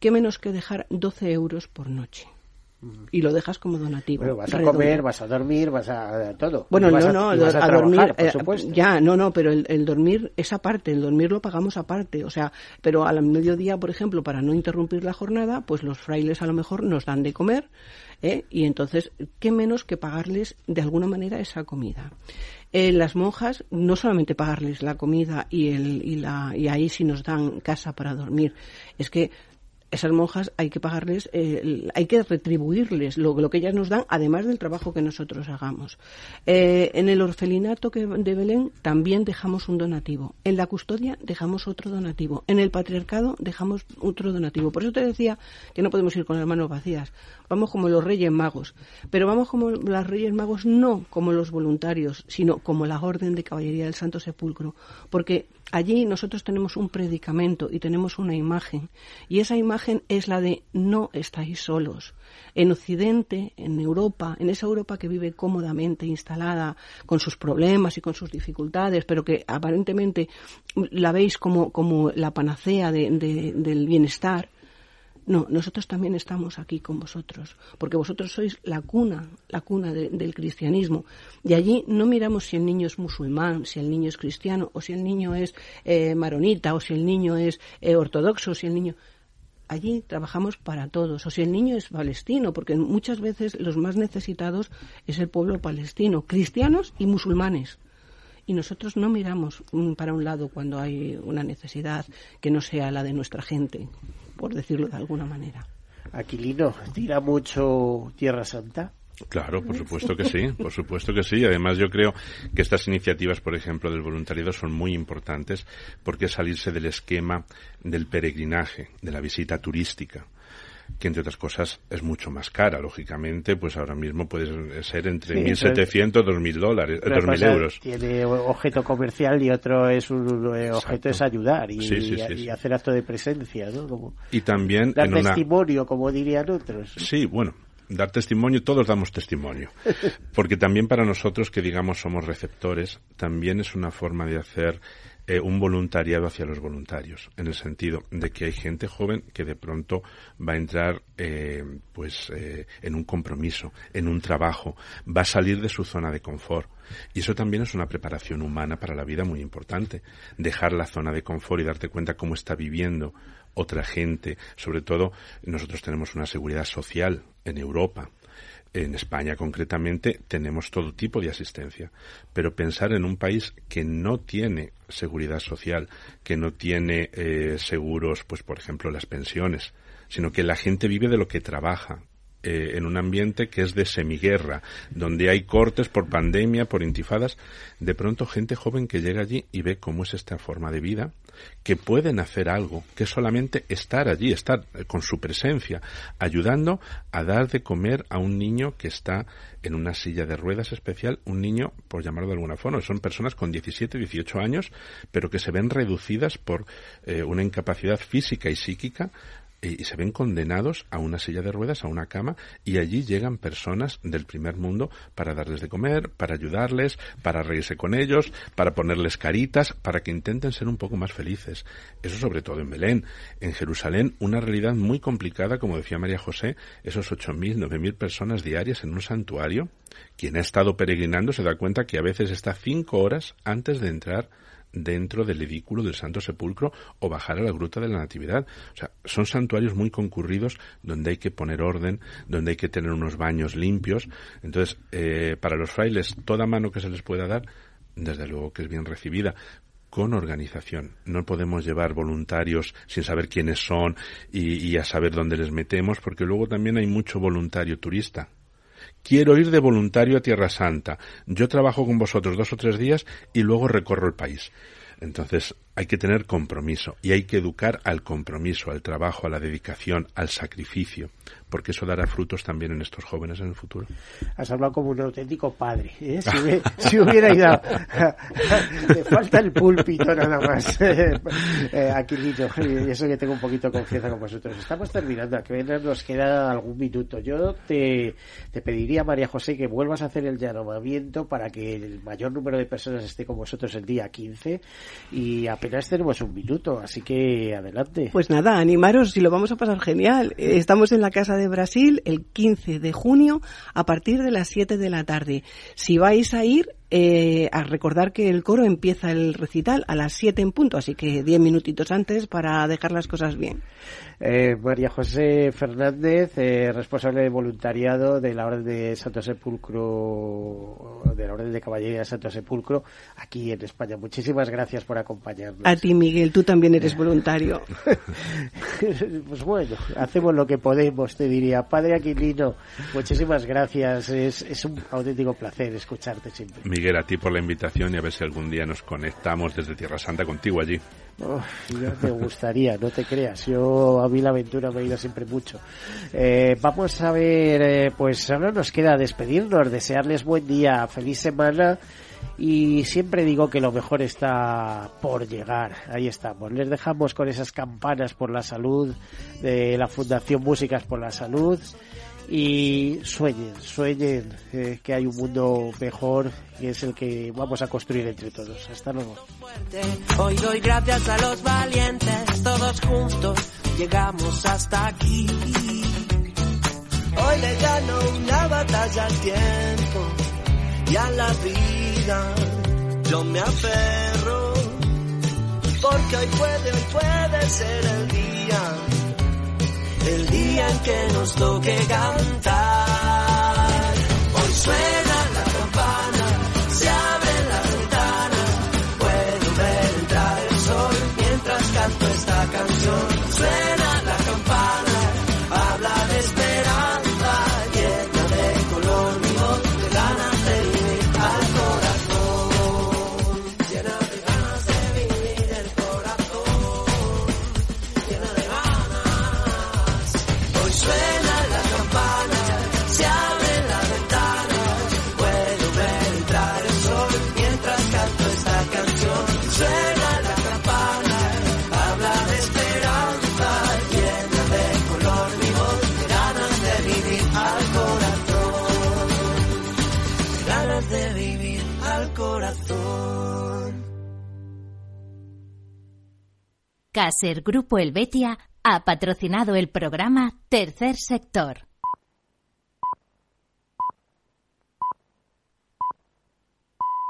¿Qué menos que dejar 12 euros por noche? Y lo dejas como donativo. Bueno, vas a comer, vas a dormir, vas a todo. Bueno, no, no, a, dormir, por eh, ya, no, no, pero el, dormir es aparte, el dormir lo pagamos aparte, o sea, pero al mediodía, por ejemplo, para no interrumpir la jornada, pues los frailes a lo mejor nos dan de comer, ¿eh? y entonces, ¿qué menos que pagarles de alguna manera esa comida? Eh, las monjas, no solamente pagarles la comida y, el, y, la, y ahí sí nos dan casa para dormir, es que esas monjas hay que pagarles, eh, hay que retribuirles lo, que ellas nos dan, además del trabajo que nosotros hagamos. Eh, en el orfelinato que, de Belén también dejamos un donativo. En la custodia dejamos otro donativo. En el patriarcado dejamos otro donativo. Por eso te decía que no podemos ir con las manos vacías. Vamos como los reyes magos. Pero vamos como los reyes magos no como los voluntarios, sino como la orden de caballería del Santo Sepulcro. Porque allí nosotros tenemos un predicamento y tenemos una imagen. Y esa imagen es la de no estáis solos. En Occidente, en Europa, en esa Europa que vive cómodamente instalada con sus problemas y con sus dificultades, pero que aparentemente la veis como, como la panacea del bienestar, no, nosotros también estamos aquí con vosotros, porque vosotros sois la cuna, la cuna del cristianismo. Y allí no miramos si el niño es musulmán, si el niño es cristiano, o si el niño es eh, maronita, o si el niño es eh, ortodoxo, o si el niño allí trabajamos para todos. O si el niño es palestino, porque muchas veces los más necesitados es el pueblo palestino, cristianos y musulmanes. Y nosotros no miramos mm, para un lado cuando hay una necesidad que no sea la de nuestra gente por decirlo de alguna manera. Aquilino, ¿tira mucho Tierra Santa? Claro, por supuesto que sí, por supuesto que sí. Además, yo creo que estas iniciativas, por ejemplo, del voluntariado son muy importantes porque es salirse del esquema del peregrinaje, de la visita turística que entre otras cosas es mucho más cara, lógicamente, pues ahora mismo puede ser entre 1.700 y 2.000 dólares, 2.000 euros. Tiene objeto comercial y otro es un eh, objeto es ayudar y, hacer acto de presencia, ¿no? y también dar testimonio, como dirían otros. Sí, bueno, dar testimonio, todos damos testimonio. [laughs] Porque también para nosotros que digamos somos receptores, también es una forma de hacer eh, un voluntariado hacia los voluntarios, en el sentido de que hay gente joven que de pronto va a entrar eh, pues eh, en un compromiso, en un trabajo, va a salir de su zona de confort. Y eso también es una preparación humana para la vida muy importante. Dejar la zona de confort y darte cuenta cómo está viviendo otra gente. Sobre todo, nosotros tenemos una seguridad social en Europa en España concretamente tenemos todo tipo de asistencia, pero pensar en un país que no tiene seguridad social, que no tiene eh, seguros, pues por ejemplo las pensiones, sino que la gente vive de lo que trabaja, eh, en un ambiente que es de semiguerra, donde hay cortes por pandemia, por intifadas, de pronto gente joven que llega allí y ve cómo es esta forma de vida, que pueden hacer algo, que solamente estar allí, estar eh, con su presencia, ayudando a dar de comer a un niño que está en una silla de ruedas especial, un niño, por llamarlo de alguna forma, son personas con 17, 18 años, pero que se ven reducidas por eh, una incapacidad física y psíquica y se ven condenados a una silla de ruedas, a una cama, y allí llegan personas del primer mundo para darles de comer, para ayudarles, para reírse con ellos, para ponerles caritas, para que intenten ser un poco más felices. Eso sobre todo en Belén. En Jerusalén, una realidad muy complicada, como decía María José, esos 8.000, 9.000 personas diarias en un santuario. Quien ha estado peregrinando se da cuenta que a veces está cinco horas antes de entrar dentro del edículo del Santo Sepulcro o bajar a la Gruta de la Natividad. O sea, son santuarios muy concurridos donde hay que poner orden, donde hay que tener unos baños limpios. Entonces, eh, para los frailes, toda mano que se les pueda dar, desde luego que es bien recibida con organización. No podemos llevar voluntarios sin saber quiénes son y, y, a saber dónde les metemos, porque luego también hay mucho voluntario turista Quiero ir de voluntario a Tierra Santa. Yo trabajo con vosotros dos o tres días y luego recorro el país. Entonces hay que tener compromiso y hay que educar al compromiso, al trabajo, a la dedicación, al sacrificio porque eso dará frutos también en estos jóvenes en el futuro. Has hablado como un auténtico padre. ¿eh? [laughs] Si, hubiera, ido. [laughs] Le falta el púlpito nada más. [laughs] eh, Aquilito, y eso que tengo un poquito de confianza con vosotros. Estamos terminando, a que nos queda algún minuto. Yo te, te pediría, María José, que vuelvas a hacer el llamamiento para que el mayor número de personas esté con vosotros el día 15 y apenas tenemos un minuto, así que adelante. Pues nada, animaros y lo vamos a pasar genial. Estamos en la casa de Brasil el 15 de junio a partir de las 7 de la tarde. Si vais a ir, eh, a recordar que el coro empieza el recital a las 7 en punto, así que 10 minutitos antes para dejar las cosas bien. Eh, María José Fernández, eh, responsable de voluntariado de la Orden de Santo Sepulcro, de la Orden de Caballería de Santo Sepulcro, aquí en España. Muchísimas gracias por acompañarnos. A ti, Miguel, tú también eres [laughs] voluntario. [laughs] pues bueno, hacemos lo que podemos, te diría. Padre Aquilino, muchísimas gracias. Es, es un auténtico placer escucharte siempre. Miguel, a ti por la invitación y a ver si algún día nos conectamos desde Tierra Santa contigo allí. Oh, me gustaría, no te creas. Yo a mí la aventura me ha ido siempre mucho. Eh, vamos a ver, eh, pues ahora nos queda despedirnos, desearles buen día, feliz semana y siempre digo que lo mejor está por llegar. Ahí estamos. Les dejamos con esas campanas por la salud de la Fundación Músicas por la Salud y sueñen, sueñen eh, que hay un mundo mejor y es el que vamos a construir entre todos. Hasta luego. Hoy doy gracias a los valientes, todos juntos llegamos hasta aquí. Hoy le gano una batalla al tiempo y a la vida. Yo me aferro porque hoy puede, hoy puede ser el día, el día en que nos toque cantar. Hoy suena Caser Grupo Helvetia ha patrocinado el programa Tercer Sector.